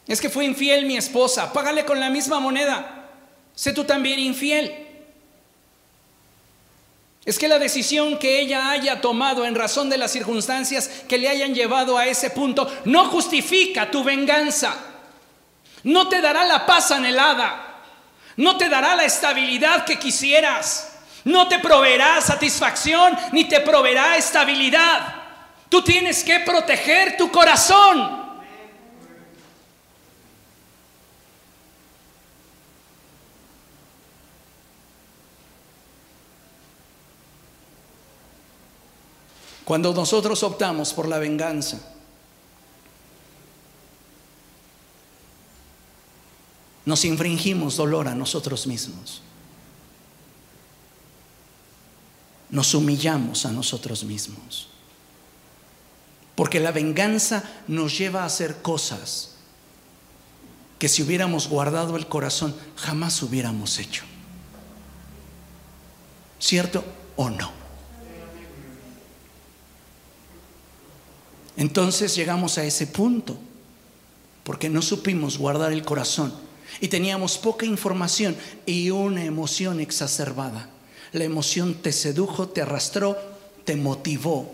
Es que fue infiel mi esposa, págale con la misma moneda. Sé tú también infiel. Es que la decisión que ella haya tomado en razón de las circunstancias que le hayan llevado a ese punto no justifica tu venganza. No te dará la paz anhelada. No te dará la estabilidad que quisieras. No te proveerá satisfacción ni te proveerá estabilidad. Tú tienes que proteger tu corazón. Cuando nosotros optamos por la venganza, nos infringimos dolor a nosotros mismos. Nos humillamos a nosotros mismos. Porque la venganza nos lleva a hacer cosas que si hubiéramos guardado el corazón jamás hubiéramos hecho. ¿Cierto o no? Entonces llegamos a ese punto, porque no supimos guardar el corazón y teníamos poca información y una emoción exacerbada. La emoción te sedujo, te arrastró, te motivó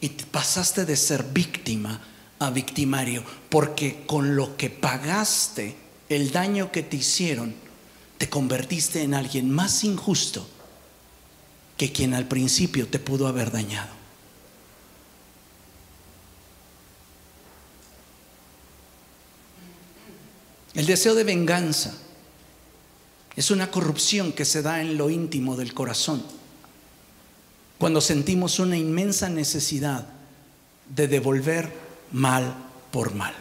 y pasaste de ser víctima a victimario, porque con lo que pagaste, el daño que te hicieron, te convertiste en alguien más injusto que quien al principio te pudo haber dañado. El deseo de venganza es una corrupción que se da en lo íntimo del corazón, cuando sentimos una inmensa necesidad de devolver mal por mal.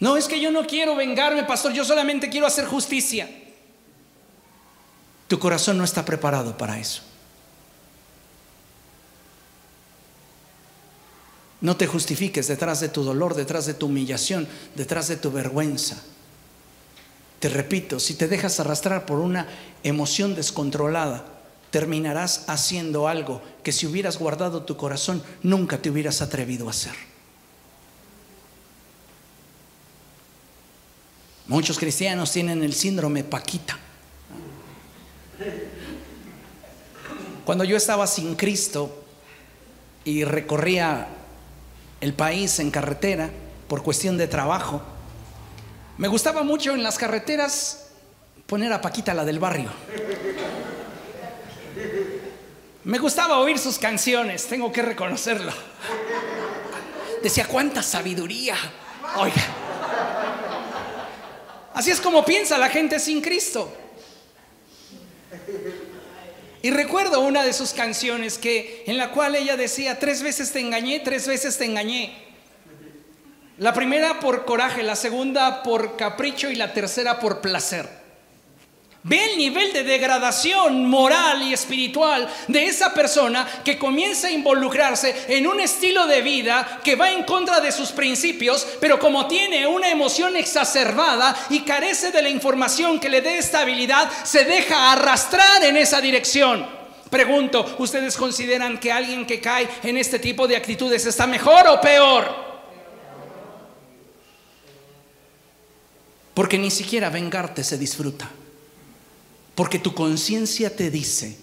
No es que yo no quiero vengarme, pastor, yo solamente quiero hacer justicia. Tu corazón no está preparado para eso. No te justifiques detrás de tu dolor, detrás de tu humillación, detrás de tu vergüenza. Te repito, si te dejas arrastrar por una emoción descontrolada, terminarás haciendo algo que si hubieras guardado tu corazón nunca te hubieras atrevido a hacer. Muchos cristianos tienen el síndrome Paquita. Cuando yo estaba sin Cristo y recorría el país en carretera por cuestión de trabajo, me gustaba mucho en las carreteras poner a Paquita la del barrio. Me gustaba oír sus canciones, tengo que reconocerlo. Decía, cuánta sabiduría. Oiga. Así es como piensa la gente sin Cristo. Y recuerdo una de sus canciones que en la cual ella decía, tres veces te engañé, tres veces te engañé. La primera por coraje, la segunda por capricho y la tercera por placer. Ve el nivel de degradación moral y espiritual de esa persona que comienza a involucrarse en un estilo de vida que va en contra de sus principios, pero como tiene una emoción exacerbada y carece de la información que le dé estabilidad, se deja arrastrar en esa dirección. Pregunto, ¿ustedes consideran que alguien que cae en este tipo de actitudes está mejor o peor? Porque ni siquiera vengarte se disfruta. Porque tu conciencia te dice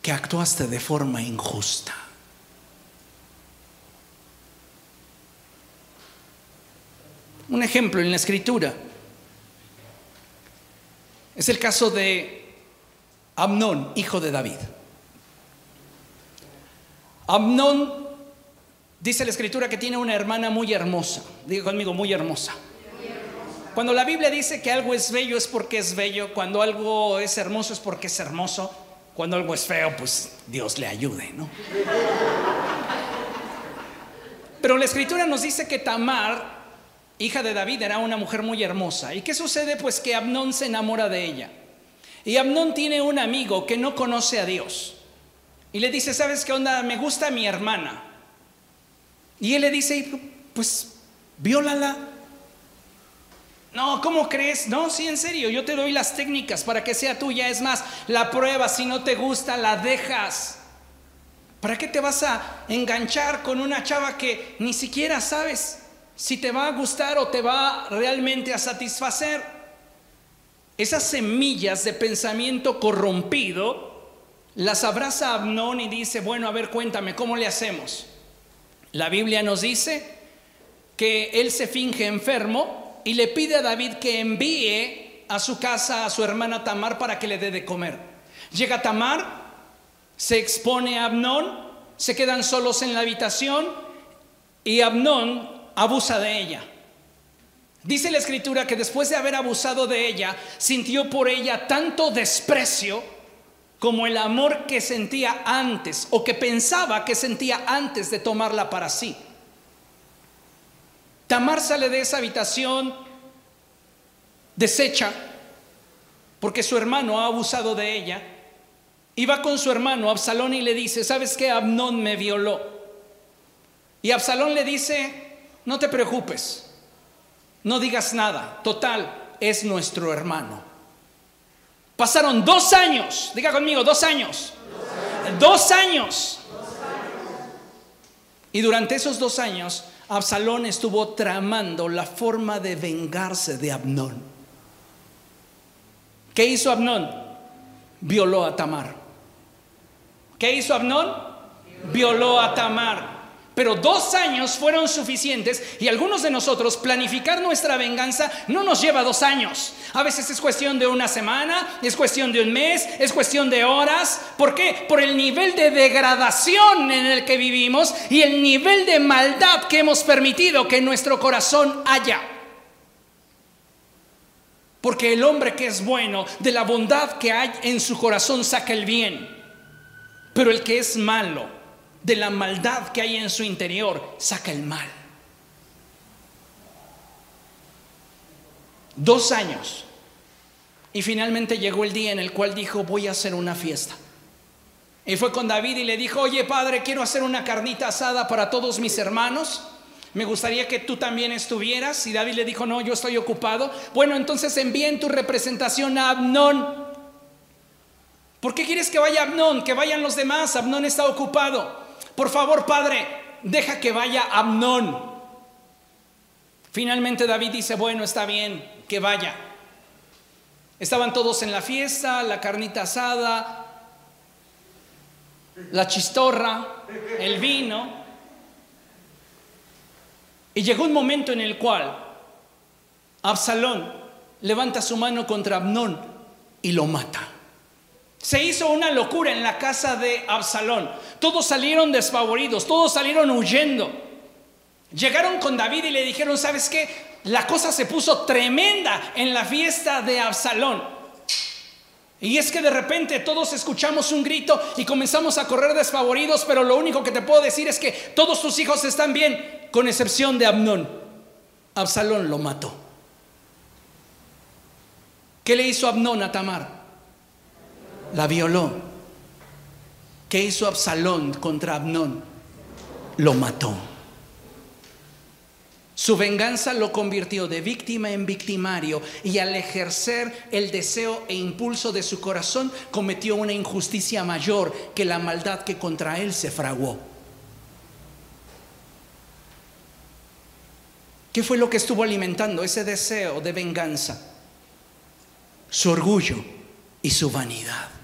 que actuaste de forma injusta. Un ejemplo en la escritura es el caso de Amnón, hijo de David. Amnón dice la escritura que tiene una hermana muy hermosa. Diga conmigo, muy hermosa. Cuando la Biblia dice que algo es bello es porque es bello, cuando algo es hermoso es porque es hermoso, cuando algo es feo, pues Dios le ayude, ¿no? Pero la escritura nos dice que Tamar, hija de David, era una mujer muy hermosa. ¿Y qué sucede? Pues que Amnón se enamora de ella. Y Amnón tiene un amigo que no conoce a Dios. Y le dice, ¿sabes qué onda? Me gusta mi hermana. Y él le dice, pues, viólala. No, ¿cómo crees? No, sí, en serio, yo te doy las técnicas para que sea tuya. Es más, la prueba, si no te gusta, la dejas. ¿Para qué te vas a enganchar con una chava que ni siquiera sabes si te va a gustar o te va realmente a satisfacer? Esas semillas de pensamiento corrompido las abraza Abnón y dice, bueno, a ver, cuéntame, ¿cómo le hacemos? La Biblia nos dice que él se finge enfermo y le pide a David que envíe a su casa a su hermana Tamar para que le dé de comer. Llega Tamar, se expone a Abnón, se quedan solos en la habitación y Abnón abusa de ella. Dice la escritura que después de haber abusado de ella, sintió por ella tanto desprecio como el amor que sentía antes o que pensaba que sentía antes de tomarla para sí. Tamar sale de esa habitación deshecha porque su hermano ha abusado de ella. Y va con su hermano Absalón y le dice, ¿sabes qué? Abnón me violó. Y Absalón le dice, no te preocupes, no digas nada, total, es nuestro hermano. Pasaron dos años, diga conmigo, dos años. Dos años. Y durante esos dos años, Absalón estuvo tramando la forma de vengarse de Abnón. ¿Qué hizo Abnón? Violó a Tamar. ¿Qué hizo Abnón? Violó a Tamar. Pero dos años fueron suficientes y algunos de nosotros planificar nuestra venganza no nos lleva dos años. A veces es cuestión de una semana, es cuestión de un mes, es cuestión de horas. ¿Por qué? Por el nivel de degradación en el que vivimos y el nivel de maldad que hemos permitido que nuestro corazón haya. Porque el hombre que es bueno, de la bondad que hay en su corazón saca el bien. Pero el que es malo, de la maldad que hay en su interior, saca el mal. Dos años. Y finalmente llegó el día en el cual dijo, voy a hacer una fiesta. Y fue con David y le dijo, oye padre, quiero hacer una carnita asada para todos mis hermanos. Me gustaría que tú también estuvieras. Y David le dijo, no, yo estoy ocupado. Bueno, entonces envíen tu representación a Abnón. ¿Por qué quieres que vaya Abnón? Que vayan los demás. Abnón está ocupado por favor, padre, deja que vaya Amnón. Finalmente David dice, bueno, está bien, que vaya. Estaban todos en la fiesta, la carnita asada, la chistorra, el vino. Y llegó un momento en el cual Absalón levanta su mano contra Amnón y lo mata. Se hizo una locura en la casa de Absalón. Todos salieron desfavoridos, todos salieron huyendo. Llegaron con David y le dijeron, ¿sabes qué? La cosa se puso tremenda en la fiesta de Absalón. Y es que de repente todos escuchamos un grito y comenzamos a correr desfavoridos, pero lo único que te puedo decir es que todos tus hijos están bien, con excepción de Amnón. Absalón lo mató. ¿Qué le hizo Abnón a Tamar? La violó. ¿Qué hizo Absalón contra Abnón? Lo mató. Su venganza lo convirtió de víctima en victimario y al ejercer el deseo e impulso de su corazón cometió una injusticia mayor que la maldad que contra él se fraguó. ¿Qué fue lo que estuvo alimentando ese deseo de venganza? Su orgullo y su vanidad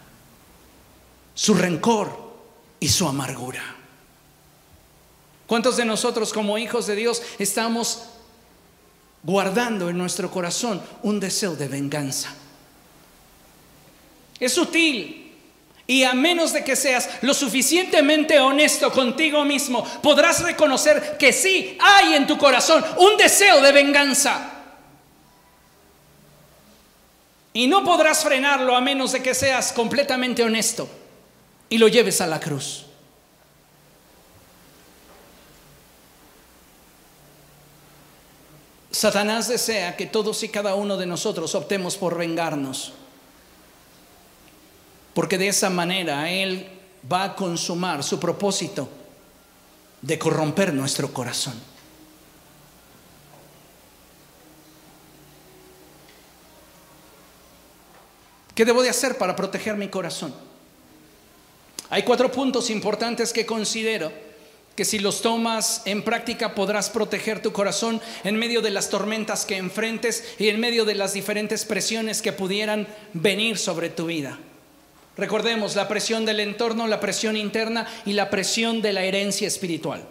su rencor y su amargura. ¿Cuántos de nosotros como hijos de Dios estamos guardando en nuestro corazón un deseo de venganza? Es sutil y a menos de que seas lo suficientemente honesto contigo mismo, podrás reconocer que sí hay en tu corazón un deseo de venganza. Y no podrás frenarlo a menos de que seas completamente honesto y lo lleves a la cruz. Satanás desea que todos y cada uno de nosotros optemos por vengarnos, porque de esa manera Él va a consumar su propósito de corromper nuestro corazón. ¿Qué debo de hacer para proteger mi corazón? Hay cuatro puntos importantes que considero que si los tomas en práctica podrás proteger tu corazón en medio de las tormentas que enfrentes y en medio de las diferentes presiones que pudieran venir sobre tu vida. Recordemos la presión del entorno, la presión interna y la presión de la herencia espiritual.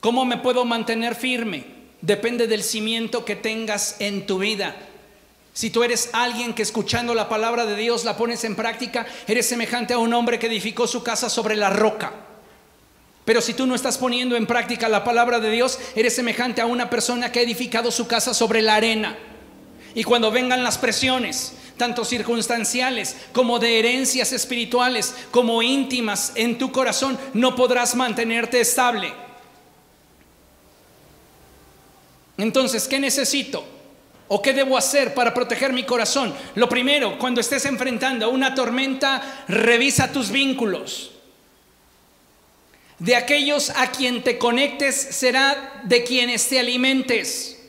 ¿Cómo me puedo mantener firme? Depende del cimiento que tengas en tu vida. Si tú eres alguien que escuchando la palabra de Dios la pones en práctica, eres semejante a un hombre que edificó su casa sobre la roca. Pero si tú no estás poniendo en práctica la palabra de Dios, eres semejante a una persona que ha edificado su casa sobre la arena. Y cuando vengan las presiones, tanto circunstanciales como de herencias espirituales, como íntimas en tu corazón, no podrás mantenerte estable. Entonces, ¿qué necesito? ¿O qué debo hacer para proteger mi corazón? Lo primero, cuando estés enfrentando una tormenta, revisa tus vínculos. De aquellos a quien te conectes será de quienes te alimentes.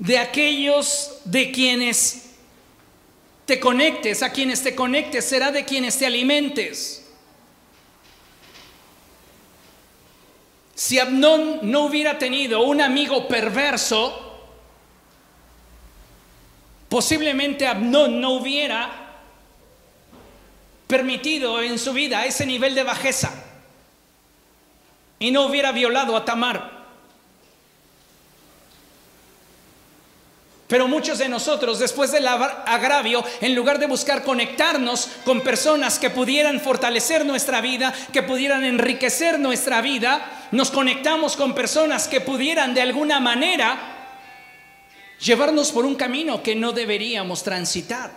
De aquellos de quienes te conectes, a quienes te conectes será de quienes te alimentes. Si Abnón no hubiera tenido un amigo perverso, posiblemente Abnón no hubiera permitido en su vida ese nivel de bajeza y no hubiera violado a Tamar. Pero muchos de nosotros, después del agravio, en lugar de buscar conectarnos con personas que pudieran fortalecer nuestra vida, que pudieran enriquecer nuestra vida, nos conectamos con personas que pudieran de alguna manera llevarnos por un camino que no deberíamos transitar.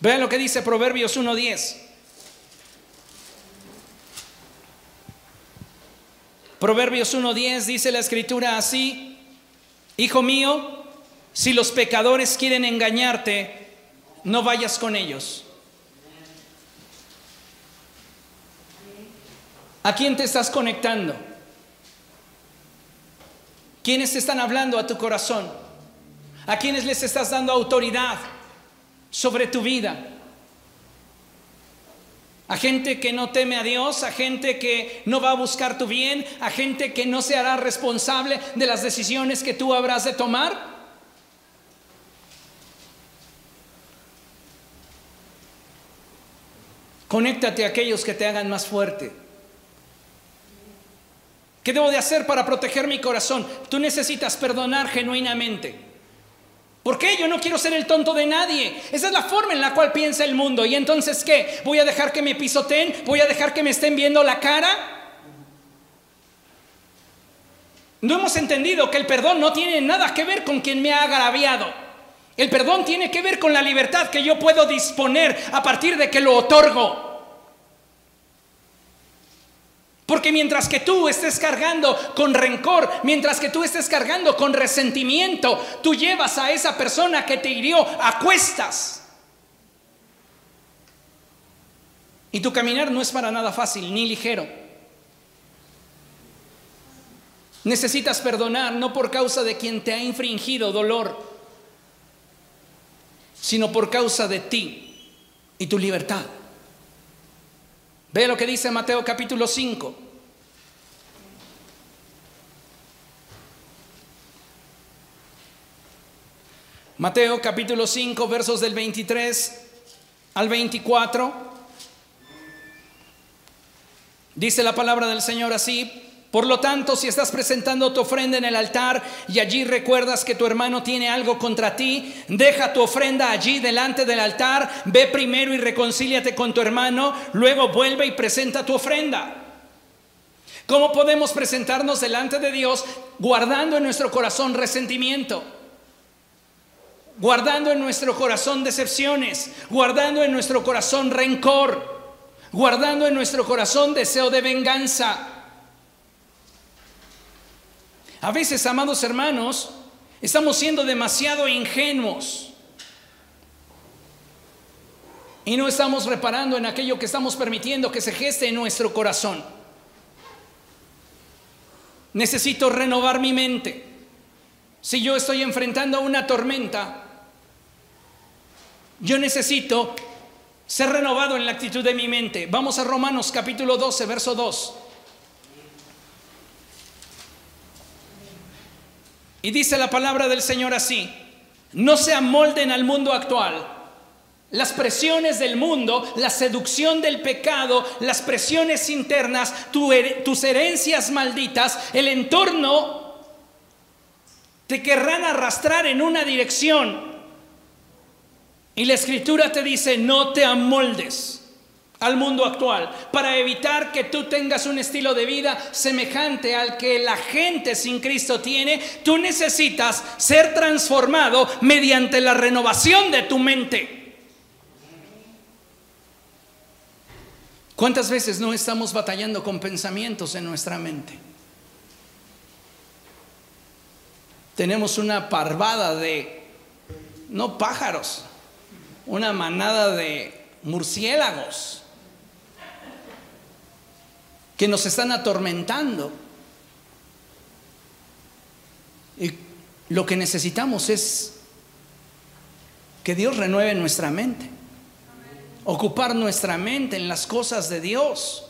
Vean lo que dice Proverbios 1.10. Proverbios 1.10 dice la escritura así, Hijo mío, si los pecadores quieren engañarte, no vayas con ellos. ¿A quién te estás conectando? ¿Quiénes están hablando a tu corazón? ¿A quiénes les estás dando autoridad sobre tu vida? a gente que no teme a Dios, a gente que no va a buscar tu bien, a gente que no se hará responsable de las decisiones que tú habrás de tomar. Conéctate a aquellos que te hagan más fuerte. ¿Qué debo de hacer para proteger mi corazón? Tú necesitas perdonar genuinamente. ¿Por qué? Yo no quiero ser el tonto de nadie. Esa es la forma en la cual piensa el mundo. ¿Y entonces qué? ¿Voy a dejar que me pisoteen? ¿Voy a dejar que me estén viendo la cara? No hemos entendido que el perdón no tiene nada que ver con quien me ha agraviado. El perdón tiene que ver con la libertad que yo puedo disponer a partir de que lo otorgo. Porque mientras que tú estés cargando con rencor, mientras que tú estés cargando con resentimiento, tú llevas a esa persona que te hirió a cuestas. Y tu caminar no es para nada fácil ni ligero. Necesitas perdonar no por causa de quien te ha infringido dolor, sino por causa de ti y tu libertad. Ve lo que dice Mateo capítulo 5. Mateo capítulo 5 versos del 23 al 24. Dice la palabra del Señor así. Por lo tanto, si estás presentando tu ofrenda en el altar y allí recuerdas que tu hermano tiene algo contra ti, deja tu ofrenda allí delante del altar, ve primero y reconcíliate con tu hermano, luego vuelve y presenta tu ofrenda. ¿Cómo podemos presentarnos delante de Dios guardando en nuestro corazón resentimiento? Guardando en nuestro corazón decepciones, guardando en nuestro corazón rencor, guardando en nuestro corazón deseo de venganza a veces, amados hermanos, estamos siendo demasiado ingenuos y no estamos reparando en aquello que estamos permitiendo que se geste en nuestro corazón. Necesito renovar mi mente. Si yo estoy enfrentando una tormenta, yo necesito ser renovado en la actitud de mi mente. Vamos a Romanos capítulo 12, verso 2. Y dice la palabra del Señor así, no se amolden al mundo actual. Las presiones del mundo, la seducción del pecado, las presiones internas, tus herencias malditas, el entorno te querrán arrastrar en una dirección. Y la escritura te dice, no te amoldes al mundo actual, para evitar que tú tengas un estilo de vida semejante al que la gente sin Cristo tiene, tú necesitas ser transformado mediante la renovación de tu mente. ¿Cuántas veces no estamos batallando con pensamientos en nuestra mente? Tenemos una parvada de, no pájaros, una manada de murciélagos que nos están atormentando. Y lo que necesitamos es que Dios renueve nuestra mente, ocupar nuestra mente en las cosas de Dios.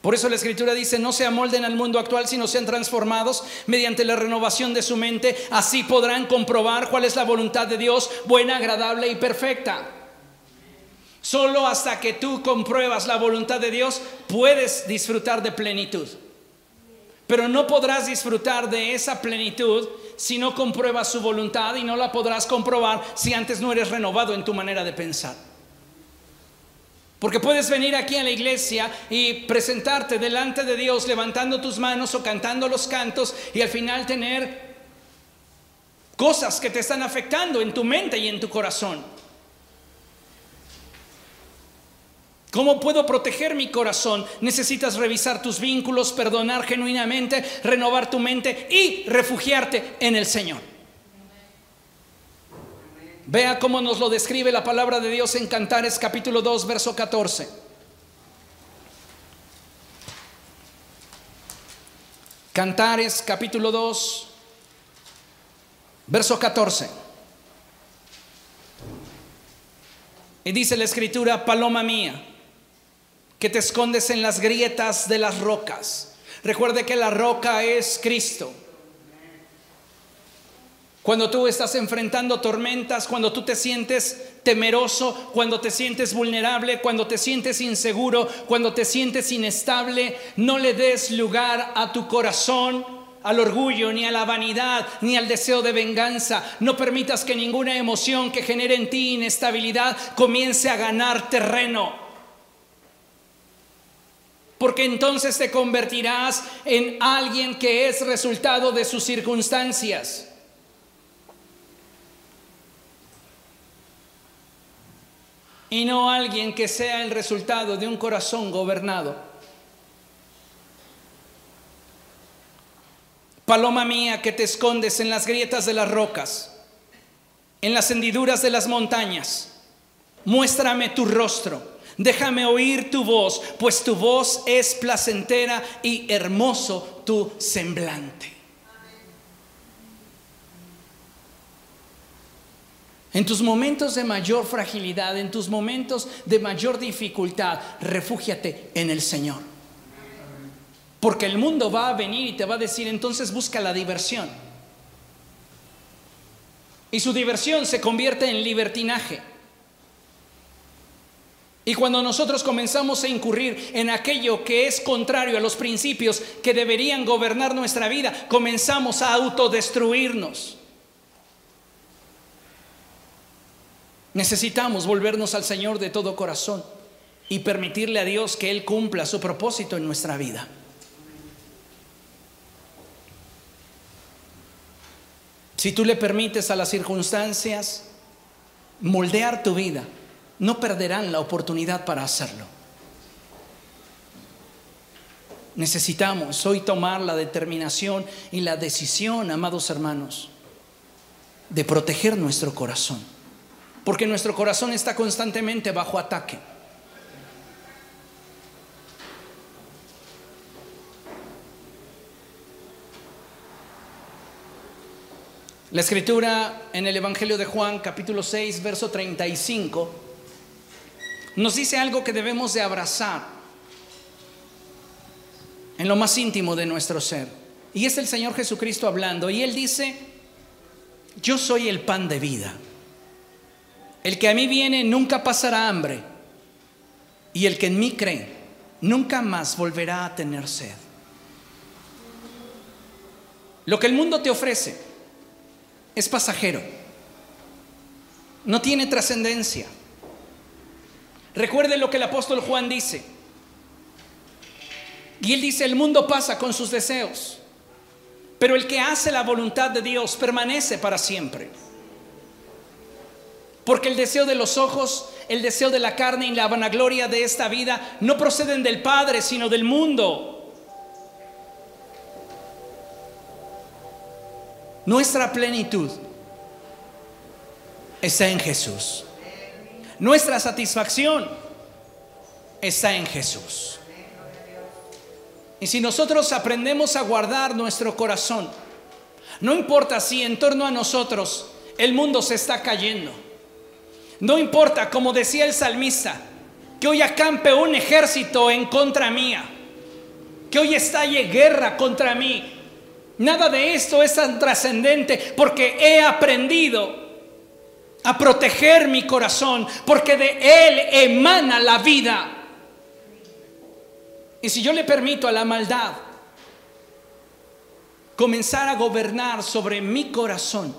Por eso la escritura dice, no se amolden al mundo actual, sino sean transformados mediante la renovación de su mente. Así podrán comprobar cuál es la voluntad de Dios, buena, agradable y perfecta. Solo hasta que tú compruebas la voluntad de Dios puedes disfrutar de plenitud. Pero no podrás disfrutar de esa plenitud si no compruebas su voluntad y no la podrás comprobar si antes no eres renovado en tu manera de pensar. Porque puedes venir aquí a la iglesia y presentarte delante de Dios levantando tus manos o cantando los cantos y al final tener cosas que te están afectando en tu mente y en tu corazón. ¿Cómo puedo proteger mi corazón? Necesitas revisar tus vínculos, perdonar genuinamente, renovar tu mente y refugiarte en el Señor. Vea cómo nos lo describe la palabra de Dios en Cantares capítulo 2, verso 14. Cantares capítulo 2, verso 14. Y dice la escritura, paloma mía que te escondes en las grietas de las rocas. Recuerde que la roca es Cristo. Cuando tú estás enfrentando tormentas, cuando tú te sientes temeroso, cuando te sientes vulnerable, cuando te sientes inseguro, cuando te sientes inestable, no le des lugar a tu corazón, al orgullo, ni a la vanidad, ni al deseo de venganza. No permitas que ninguna emoción que genere en ti inestabilidad comience a ganar terreno porque entonces te convertirás en alguien que es resultado de sus circunstancias. Y no alguien que sea el resultado de un corazón gobernado. Paloma mía que te escondes en las grietas de las rocas, en las hendiduras de las montañas, muéstrame tu rostro Déjame oír tu voz, pues tu voz es placentera y hermoso tu semblante. En tus momentos de mayor fragilidad, en tus momentos de mayor dificultad, refúgiate en el Señor. Porque el mundo va a venir y te va a decir, entonces busca la diversión. Y su diversión se convierte en libertinaje. Y cuando nosotros comenzamos a incurrir en aquello que es contrario a los principios que deberían gobernar nuestra vida, comenzamos a autodestruirnos. Necesitamos volvernos al Señor de todo corazón y permitirle a Dios que Él cumpla su propósito en nuestra vida. Si tú le permites a las circunstancias moldear tu vida, no perderán la oportunidad para hacerlo. Necesitamos hoy tomar la determinación y la decisión, amados hermanos, de proteger nuestro corazón, porque nuestro corazón está constantemente bajo ataque. La escritura en el Evangelio de Juan, capítulo 6, verso 35, nos dice algo que debemos de abrazar en lo más íntimo de nuestro ser. Y es el Señor Jesucristo hablando. Y Él dice, yo soy el pan de vida. El que a mí viene nunca pasará hambre. Y el que en mí cree nunca más volverá a tener sed. Lo que el mundo te ofrece es pasajero. No tiene trascendencia. Recuerden lo que el apóstol Juan dice. Y él dice, el mundo pasa con sus deseos, pero el que hace la voluntad de Dios permanece para siempre. Porque el deseo de los ojos, el deseo de la carne y la vanagloria de esta vida no proceden del Padre, sino del mundo. Nuestra plenitud está en Jesús. Nuestra satisfacción está en Jesús. Y si nosotros aprendemos a guardar nuestro corazón, no importa si en torno a nosotros el mundo se está cayendo, no importa, como decía el salmista, que hoy acampe un ejército en contra mía, que hoy estalle guerra contra mí. Nada de esto es tan trascendente porque he aprendido a proteger mi corazón, porque de Él emana la vida. Y si yo le permito a la maldad comenzar a gobernar sobre mi corazón,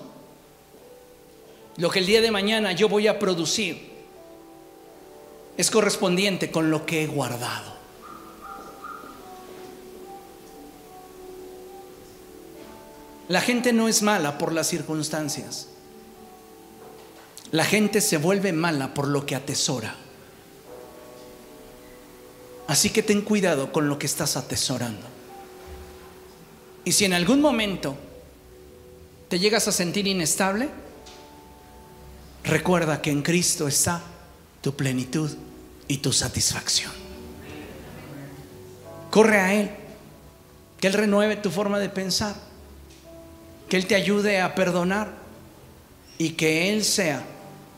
lo que el día de mañana yo voy a producir es correspondiente con lo que he guardado. La gente no es mala por las circunstancias. La gente se vuelve mala por lo que atesora. Así que ten cuidado con lo que estás atesorando. Y si en algún momento te llegas a sentir inestable, recuerda que en Cristo está tu plenitud y tu satisfacción. Corre a Él, que Él renueve tu forma de pensar, que Él te ayude a perdonar y que Él sea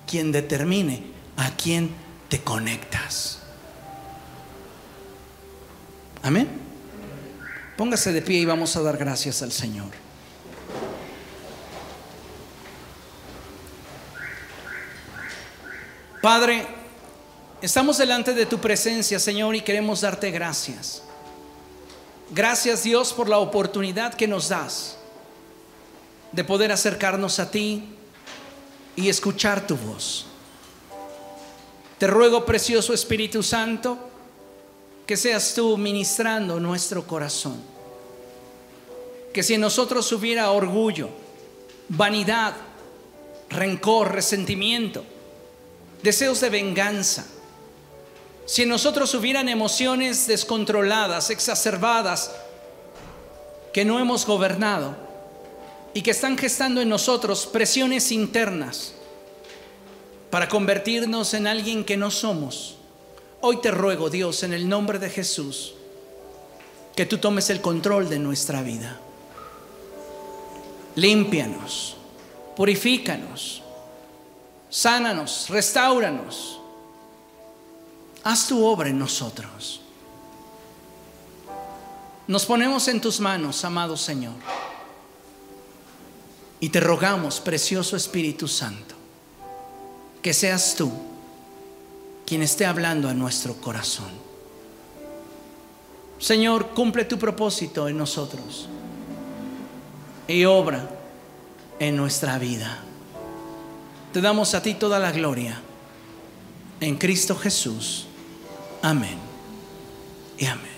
quien determine a quién te conectas. Amén. Póngase de pie y vamos a dar gracias al Señor. Padre, estamos delante de tu presencia, Señor, y queremos darte gracias. Gracias Dios por la oportunidad que nos das de poder acercarnos a ti, y escuchar tu voz. Te ruego, precioso Espíritu Santo, que seas tú ministrando nuestro corazón. Que si en nosotros hubiera orgullo, vanidad, rencor, resentimiento, deseos de venganza, si en nosotros hubieran emociones descontroladas, exacerbadas, que no hemos gobernado, y que están gestando en nosotros presiones internas para convertirnos en alguien que no somos. Hoy te ruego, Dios, en el nombre de Jesús, que tú tomes el control de nuestra vida. Límpianos, purifícanos, sánanos, restauranos. Haz tu obra en nosotros. Nos ponemos en tus manos, amado Señor. Y te rogamos, precioso Espíritu Santo, que seas tú quien esté hablando a nuestro corazón. Señor, cumple tu propósito en nosotros y obra en nuestra vida. Te damos a ti toda la gloria. En Cristo Jesús. Amén. Y amén.